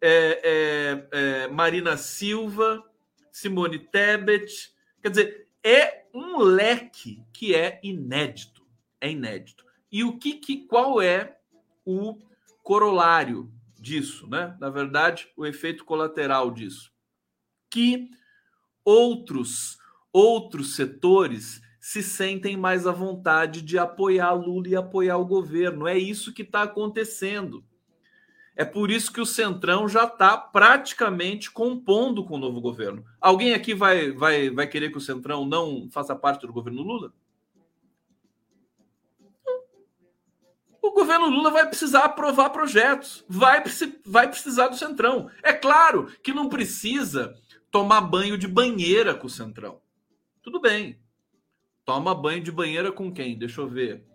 é, é, é, Marina Silva, Simone Tebet. Quer dizer, é um leque que é inédito. É inédito. E o que, que qual é o corolário disso, né? Na verdade, o efeito colateral disso, que outros outros setores se sentem mais à vontade de apoiar Lula e apoiar o governo. É isso que está acontecendo. É por isso que o Centrão já está praticamente compondo com o novo governo. Alguém aqui vai, vai, vai querer que o Centrão não faça parte do governo Lula? O governo Lula vai precisar aprovar projetos, vai, vai precisar do Centrão. É claro que não precisa tomar banho de banheira com o Centrão. Tudo bem, Toma banho de banheira com quem? Deixa eu ver.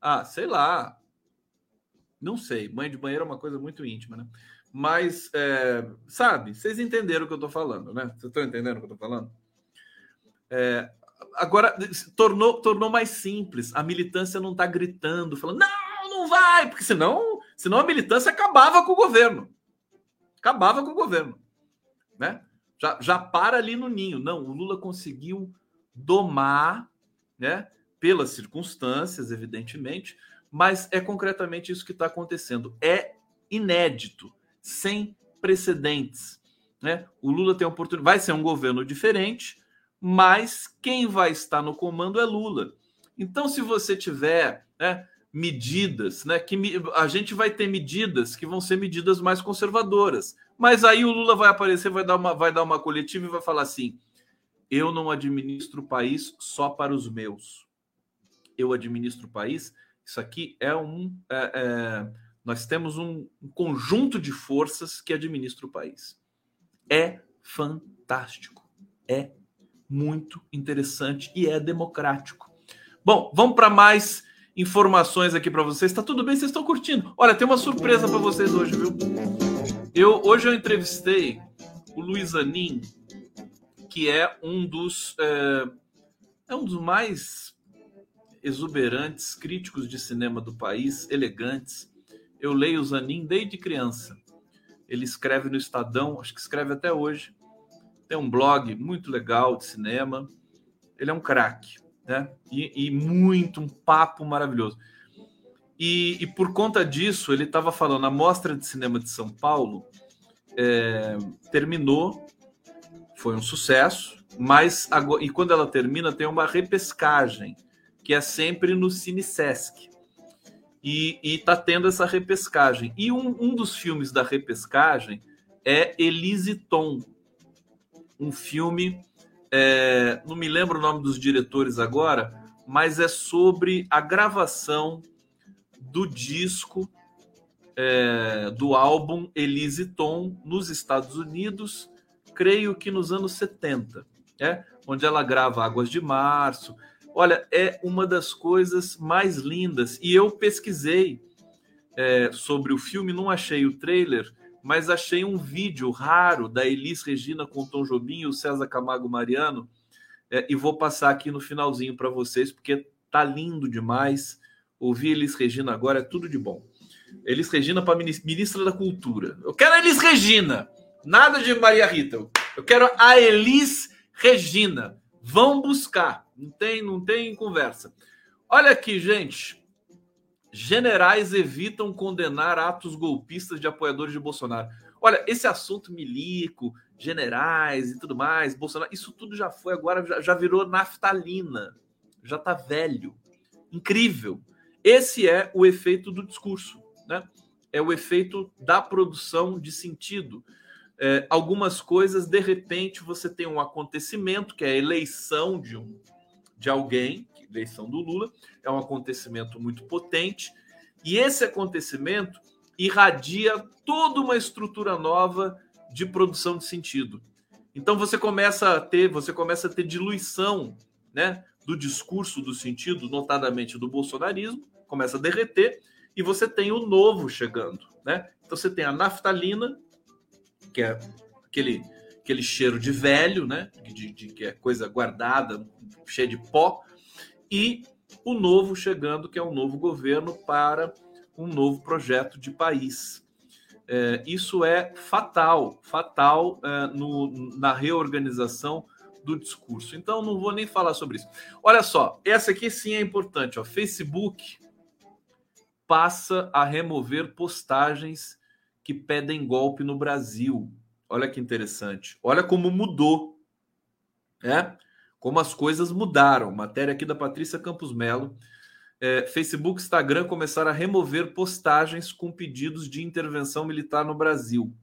Ah, sei lá. Não sei. Banho de banheira é uma coisa muito íntima, né? Mas, é, sabe, vocês entenderam o que eu estou falando, né? Vocês estão entendendo o que eu estou falando? É, agora, tornou, tornou mais simples. A militância não está gritando, falando, não, não vai, porque senão, senão a militância acabava com o governo. Acabava com o governo. Né? Já, já para ali no ninho. Não, o Lula conseguiu domar né? Pelas circunstâncias, evidentemente, mas é concretamente isso que está acontecendo. É inédito, sem precedentes. Né? O Lula tem a oportunidade, vai ser um governo diferente, mas quem vai estar no comando é Lula. Então, se você tiver né, medidas, né, que a gente vai ter medidas que vão ser medidas mais conservadoras, mas aí o Lula vai aparecer, vai dar uma, vai dar uma coletiva e vai falar assim: eu não administro o país só para os meus. Eu administro o país. Isso aqui é um. É, é, nós temos um, um conjunto de forças que administra o país. É fantástico. É muito interessante e é democrático. Bom, vamos para mais informações aqui para vocês. Está tudo bem? Vocês estão curtindo? Olha, tem uma surpresa para vocês hoje, viu? Eu hoje eu entrevistei o Luiz Anin, que é um dos é, é um dos mais exuberantes críticos de cinema do país, elegantes. Eu leio o Zanin desde criança. Ele escreve no Estadão, acho que escreve até hoje. Tem um blog muito legal de cinema. Ele é um craque, né? E, e, muito, um papo maravilhoso. E, e por conta disso, ele estava falando, a Mostra de Cinema de São Paulo é, terminou foi um sucesso, mas agora, e quando ela termina tem uma repescagem, que é sempre no Cine Sesc. E, está tendo essa repescagem. E um, um dos filmes da repescagem é Elise Tom, um filme, é, não me lembro o nome dos diretores agora, mas é sobre a gravação do disco é, do álbum Elise Tom nos Estados Unidos creio que nos anos 70, é? onde ela grava Águas de Março. Olha, é uma das coisas mais lindas. E eu pesquisei é, sobre o filme, não achei o trailer, mas achei um vídeo raro da Elis Regina com Tom Jobim e o César Camargo Mariano. É, e vou passar aqui no finalzinho para vocês, porque tá lindo demais. Ouvir Elis Regina agora é tudo de bom. Elis Regina para ministra da Cultura. Eu quero Elis Regina. Nada de Maria Rita. Eu quero a Elis Regina. Vão buscar. Não tem, não tem conversa. Olha aqui, gente. Generais evitam condenar atos golpistas de apoiadores de Bolsonaro. Olha, esse assunto milico, generais e tudo mais, Bolsonaro, isso tudo já foi, agora já, já virou naftalina. Já tá velho. Incrível. Esse é o efeito do discurso, né? É o efeito da produção de sentido é, algumas coisas, de repente, você tem um acontecimento, que é a eleição de, um, de alguém, eleição do Lula, é um acontecimento muito potente, e esse acontecimento irradia toda uma estrutura nova de produção de sentido. Então você começa a ter, você começa a ter diluição, né, do discurso do sentido, notadamente do bolsonarismo, começa a derreter e você tem o novo chegando, né? Então você tem a naftalina, que é aquele, aquele cheiro de velho, né? De, de, que é coisa guardada, cheia de pó, e o novo chegando, que é um novo governo para um novo projeto de país. É, isso é fatal, fatal é, no, na reorganização do discurso. Então, não vou nem falar sobre isso. Olha só, essa aqui sim é importante. Ó. Facebook passa a remover postagens que pedem golpe no Brasil. Olha que interessante. Olha como mudou, né? Como as coisas mudaram. Matéria aqui da Patrícia Campos Melo. É, Facebook Instagram começaram a remover postagens com pedidos de intervenção militar no Brasil.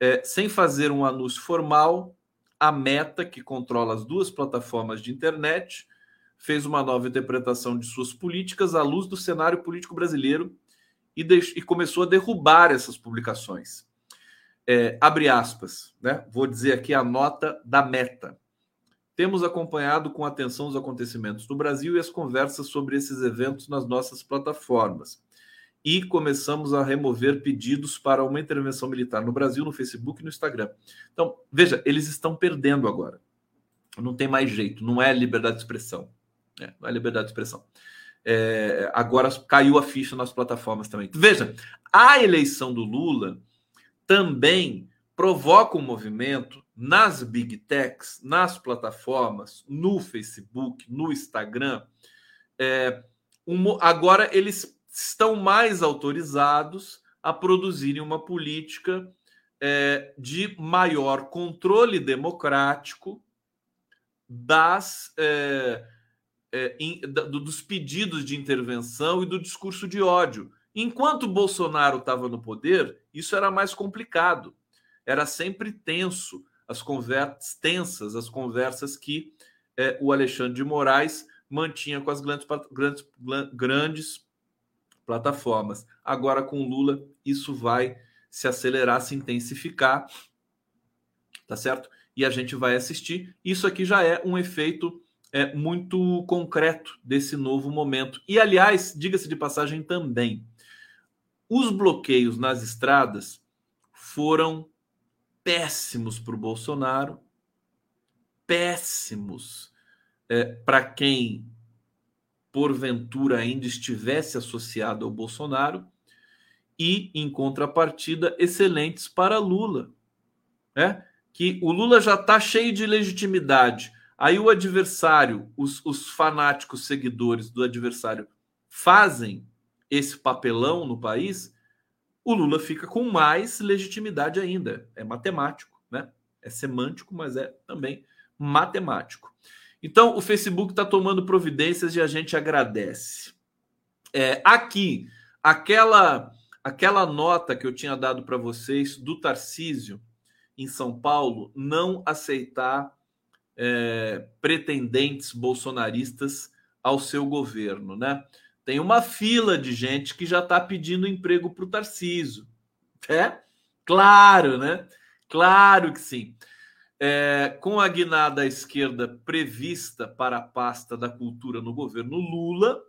É, sem fazer um anúncio formal, a Meta, que controla as duas plataformas de internet, fez uma nova interpretação de suas políticas à luz do cenário político brasileiro e, e começou a derrubar essas publicações. É, abre aspas, né? Vou dizer aqui a nota da meta. Temos acompanhado com atenção os acontecimentos no Brasil e as conversas sobre esses eventos nas nossas plataformas. E começamos a remover pedidos para uma intervenção militar no Brasil, no Facebook e no Instagram. Então, veja, eles estão perdendo agora. Não tem mais jeito, não é liberdade de expressão. É, não é liberdade de expressão é, agora caiu a ficha nas plataformas também. Veja, a eleição do Lula também provoca um movimento nas big techs, nas plataformas, no Facebook, no Instagram. É, um, agora eles estão mais autorizados a produzirem uma política é, de maior controle democrático das é, é, in, da, dos pedidos de intervenção e do discurso de ódio. Enquanto Bolsonaro estava no poder, isso era mais complicado. Era sempre tenso, as conversas tensas, as conversas que é, o Alexandre de Moraes mantinha com as grandes, grandes, grandes plataformas. Agora, com Lula, isso vai se acelerar, se intensificar, tá certo? E a gente vai assistir. Isso aqui já é um efeito é, muito concreto desse novo momento. E, aliás, diga-se de passagem também, os bloqueios nas estradas foram péssimos para o Bolsonaro, péssimos é, para quem porventura ainda estivesse associado ao Bolsonaro e, em contrapartida, excelentes para Lula. Né? Que o Lula já está cheio de legitimidade. Aí o adversário, os, os fanáticos seguidores do adversário fazem esse papelão no país, o Lula fica com mais legitimidade ainda. É matemático, né? É semântico, mas é também matemático. Então, o Facebook está tomando providências e a gente agradece. É, aqui, aquela aquela nota que eu tinha dado para vocês do Tarcísio em São Paulo não aceitar é, pretendentes bolsonaristas ao seu governo, né? Tem uma fila de gente que já está pedindo emprego para o Tarcísio. É? Claro, né? Claro que sim. É, com a guinada à esquerda prevista para a pasta da cultura no governo Lula,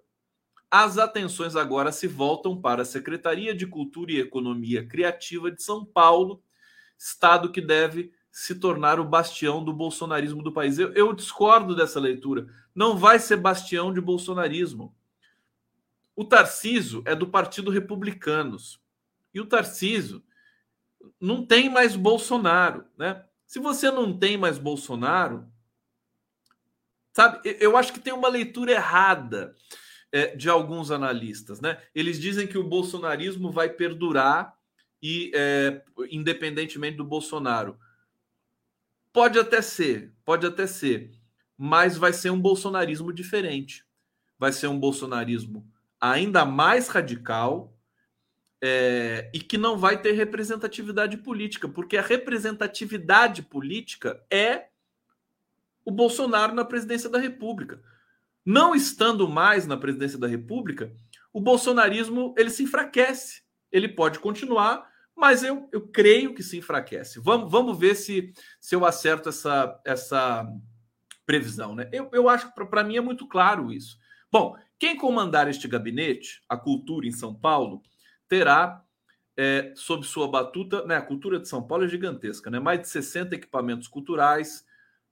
as atenções agora se voltam para a Secretaria de Cultura e Economia Criativa de São Paulo, estado que deve se tornar o bastião do bolsonarismo do país. Eu, eu discordo dessa leitura. Não vai ser bastião de bolsonarismo. O Tarciso é do Partido Republicanos. E o Tarciso não tem mais Bolsonaro, né? Se você não tem mais Bolsonaro, sabe, eu acho que tem uma leitura errada é, de alguns analistas, né? Eles dizem que o bolsonarismo vai perdurar e é, independentemente do Bolsonaro. Pode até ser, pode até ser, mas vai ser um bolsonarismo diferente. Vai ser um bolsonarismo ainda mais radical é, e que não vai ter representatividade política, porque a representatividade política é o Bolsonaro na presidência da República. Não estando mais na presidência da República, o bolsonarismo ele se enfraquece. Ele pode continuar, mas eu, eu creio que se enfraquece. Vamos, vamos ver se, se eu acerto essa, essa previsão. Né? Eu, eu acho que para mim é muito claro isso. Bom, quem comandar este gabinete, a cultura em São Paulo, terá é, sob sua batuta, né, a cultura de São Paulo é gigantesca, né, mais de 60 equipamentos culturais,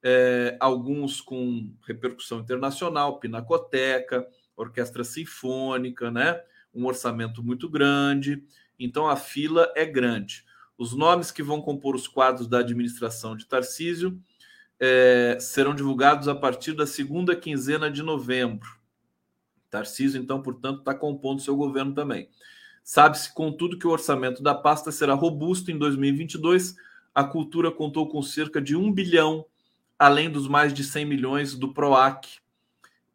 é, alguns com repercussão internacional, Pinacoteca, Orquestra Sinfônica, né, um orçamento muito grande, então a fila é grande. Os nomes que vão compor os quadros da administração de Tarcísio é, serão divulgados a partir da segunda quinzena de novembro. Tarcísio, então, portanto, está compondo seu governo também. Sabe-se, contudo, que o orçamento da pasta será robusto em 2022. A cultura contou com cerca de um bilhão, além dos mais de 100 milhões do PROAC,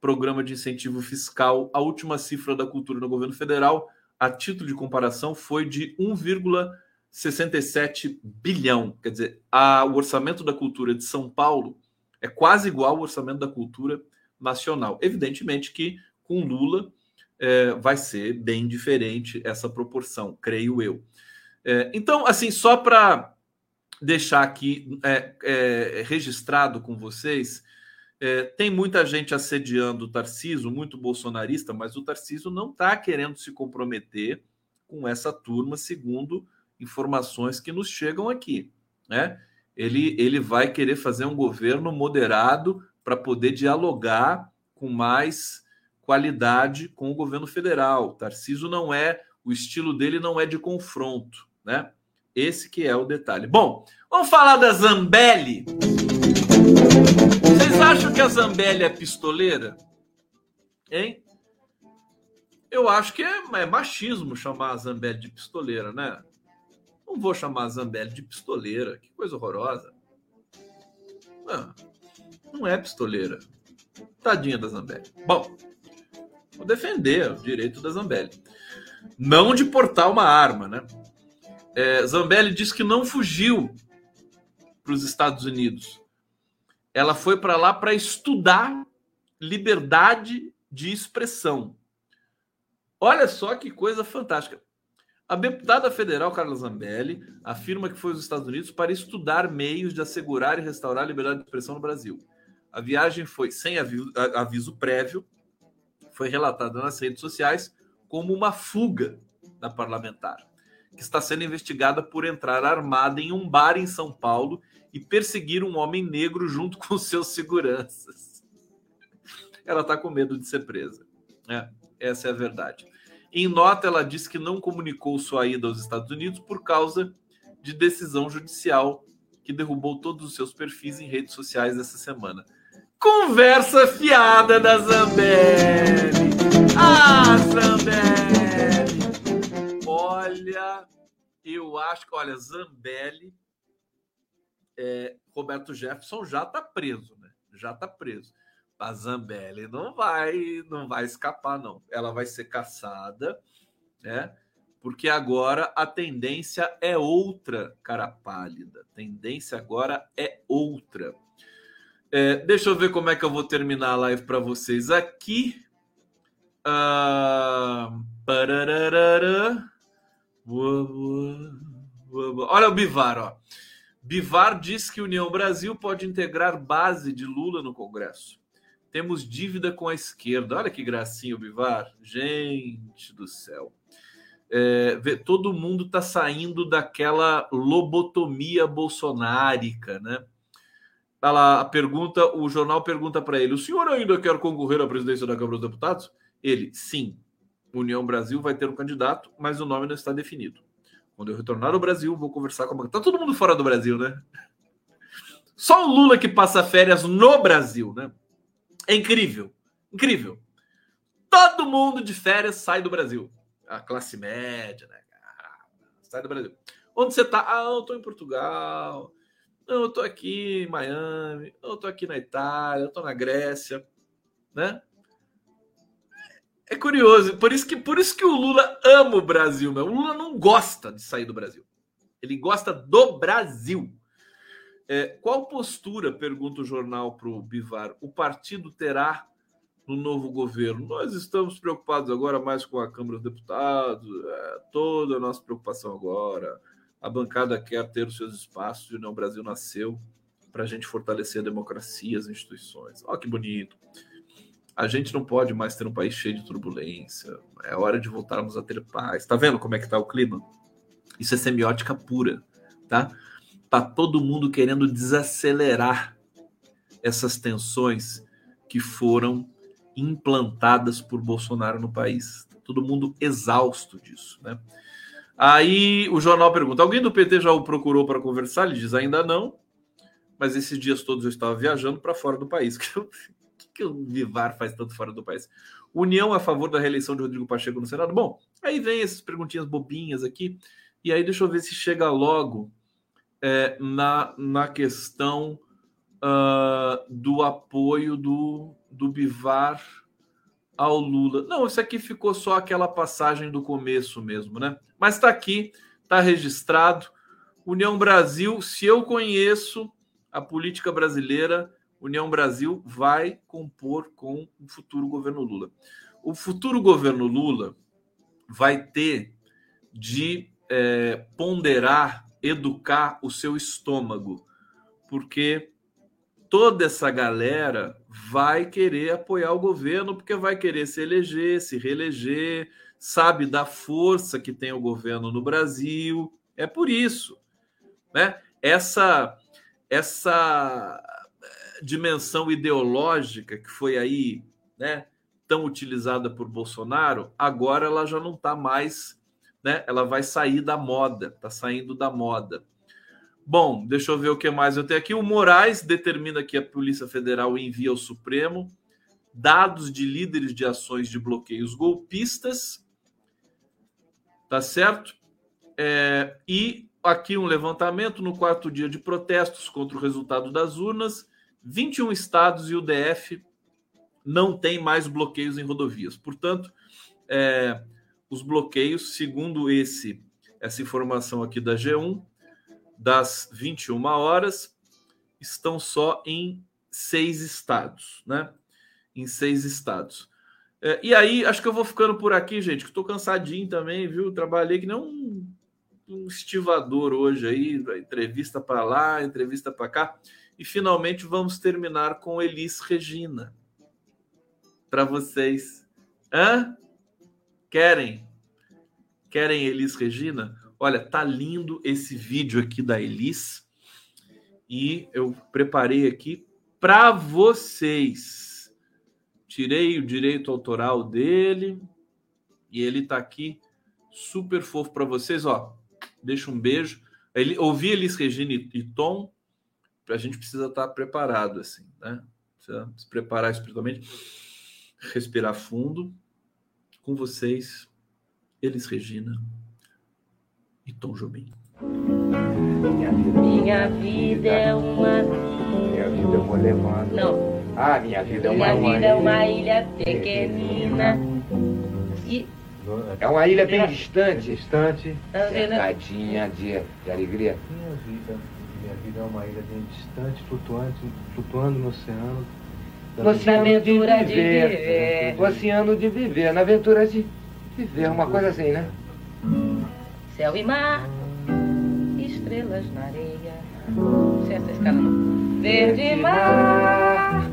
Programa de Incentivo Fiscal. A última cifra da cultura no governo federal, a título de comparação, foi de 1,67 bilhão. Quer dizer, a, o orçamento da cultura de São Paulo é quase igual ao orçamento da cultura nacional. Evidentemente que com Lula é, vai ser bem diferente essa proporção, creio eu. É, então, assim, só para deixar aqui é, é, registrado com vocês, é, tem muita gente assediando o Tarciso, muito bolsonarista, mas o Tarciso não está querendo se comprometer com essa turma, segundo informações que nos chegam aqui. Né? Ele, ele vai querer fazer um governo moderado para poder dialogar com mais qualidade com o governo federal. Tarciso não é, o estilo dele não é de confronto, né? Esse que é o detalhe. Bom, vamos falar da Zambelli. Vocês acham que a Zambelli é pistoleira? Hein? Eu acho que é, é machismo chamar a Zambelli de pistoleira, né? Não vou chamar a Zambelli de pistoleira. Que coisa horrorosa. Ah, Não é pistoleira. Tadinha da Zambelli. Bom, vou defender o direito da Zambelli. Não de portar uma arma, né? É, Zambelli diz que não fugiu para os Estados Unidos. Ela foi para lá para estudar liberdade de expressão. Olha só que coisa fantástica. A deputada federal Carla Zambelli afirma que foi aos Estados Unidos para estudar meios de assegurar e restaurar a liberdade de expressão no Brasil. A viagem foi sem aviso, aviso prévio, foi relatada nas redes sociais como uma fuga da parlamentar, que está sendo investigada por entrar armada em um bar em São Paulo e perseguir um homem negro junto com seus seguranças. Ela está com medo de ser presa. É, essa é a verdade. Em nota, ela disse que não comunicou sua ida aos Estados Unidos por causa de decisão judicial que derrubou todos os seus perfis em redes sociais essa semana. Conversa fiada da Zambelli. Ah, Zambelli. Olha, eu acho que, olha, Zambelli, é, Roberto Jefferson já está preso, né? Já está preso. A Zambelli não vai, não vai escapar, não. Ela vai ser caçada, né? Porque agora a tendência é outra, cara pálida. Tendência agora é outra. É, deixa eu ver como é que eu vou terminar a live para vocês aqui. Ah, Olha o Bivar, ó. Bivar diz que União Brasil pode integrar base de Lula no Congresso. Temos dívida com a esquerda. Olha que gracinha o Bivar. Gente do céu. É, todo mundo está saindo daquela lobotomia bolsonárica, né? Tá lá a pergunta, o jornal pergunta para ele: o senhor ainda quer concorrer à presidência da Câmara dos Deputados? Ele, sim. União Brasil vai ter um candidato, mas o nome não está definido. Quando eu retornar ao Brasil, vou conversar com a. Tá todo mundo fora do Brasil, né? Só o Lula que passa férias no Brasil, né? É incrível. Incrível. Todo mundo de férias sai do Brasil. A classe média, né? Sai do Brasil. Onde você tá? Ah, eu tô em Portugal. Não, eu tô aqui em Miami, eu tô aqui na Itália, eu tô na Grécia, né? É curioso, por isso que por isso que o Lula ama o Brasil, meu. O Lula não gosta de sair do Brasil. Ele gosta do Brasil. É, qual postura, pergunta o jornal para o Bivar, o partido terá no novo governo? Nós estamos preocupados agora mais com a Câmara dos Deputados, é, toda a nossa preocupação agora a bancada quer ter os seus espaços e o Brasil nasceu para a gente fortalecer a democracia, as instituições. Olha que bonito. A gente não pode mais ter um país cheio de turbulência. É hora de voltarmos a ter paz. Tá vendo como é que tá o clima? Isso é semiótica pura, tá? Tá todo mundo querendo desacelerar essas tensões que foram implantadas por Bolsonaro no país. Todo mundo exausto disso, né? Aí o jornal pergunta: alguém do PT já o procurou para conversar? Ele diz: ainda não, mas esses dias todos eu estava viajando para fora do país. que o Vivar faz tanto fora do país? União a favor da reeleição de Rodrigo Pacheco no Senado? Bom, aí vem essas perguntinhas bobinhas aqui, e aí deixa eu ver se chega logo é, na, na questão uh, do apoio do, do Bivar ao Lula. Não, isso aqui ficou só aquela passagem do começo mesmo, né? Mas está aqui, está registrado. União Brasil, se eu conheço a política brasileira, União Brasil vai compor com o futuro governo Lula. O futuro governo Lula vai ter de é, ponderar, educar o seu estômago, porque toda essa galera vai querer apoiar o governo porque vai querer se eleger, se reeleger, sabe da força que tem o governo no Brasil. É por isso, né? Essa essa dimensão ideológica que foi aí, né, tão utilizada por Bolsonaro, agora ela já não está mais, né? Ela vai sair da moda, está saindo da moda. Bom, deixa eu ver o que mais eu tenho aqui. O Moraes determina que a Polícia Federal envia ao Supremo dados de líderes de ações de bloqueios golpistas. Tá certo? É, e aqui um levantamento no quarto dia de protestos contra o resultado das urnas. 21 estados e o DF não tem mais bloqueios em rodovias. Portanto, é, os bloqueios, segundo esse essa informação aqui da G1, das 21 horas, estão só em seis estados, né? Em seis estados. É, e aí, acho que eu vou ficando por aqui, gente, que estou cansadinho também, viu? Trabalhei que nem um, um estivador hoje aí, entrevista para lá, entrevista para cá. E finalmente vamos terminar com Elis Regina. Para vocês. Hã? Querem? Querem Elis Regina? Olha, tá lindo esse vídeo aqui da Elis. E eu preparei aqui para vocês. Tirei o direito autoral dele e ele tá aqui super fofo para vocês, ó. Deixa um beijo. Ele, ouvi Elis Regina e Tom, a gente precisa estar preparado assim, né? Precisa se preparar espiritualmente, respirar fundo. Com vocês, Elis Regina e Tom Jobim. Minha vida é uma. Minha vida eu vou levando. Não. Ah, minha vida é uma Minha vida é uma ilha pequenina. E. É uma ilha bem distante, distante. Tá cercadinha de, de alegria. Minha vida, minha vida é uma ilha bem distante, flutuante, flutuando no oceano. da No oceano de aventura de viver. viver. No oceano de viver, na aventura de viver, uma coisa assim, né? Céu e mar, estrelas na areia. Se essa escala não. Verde mar,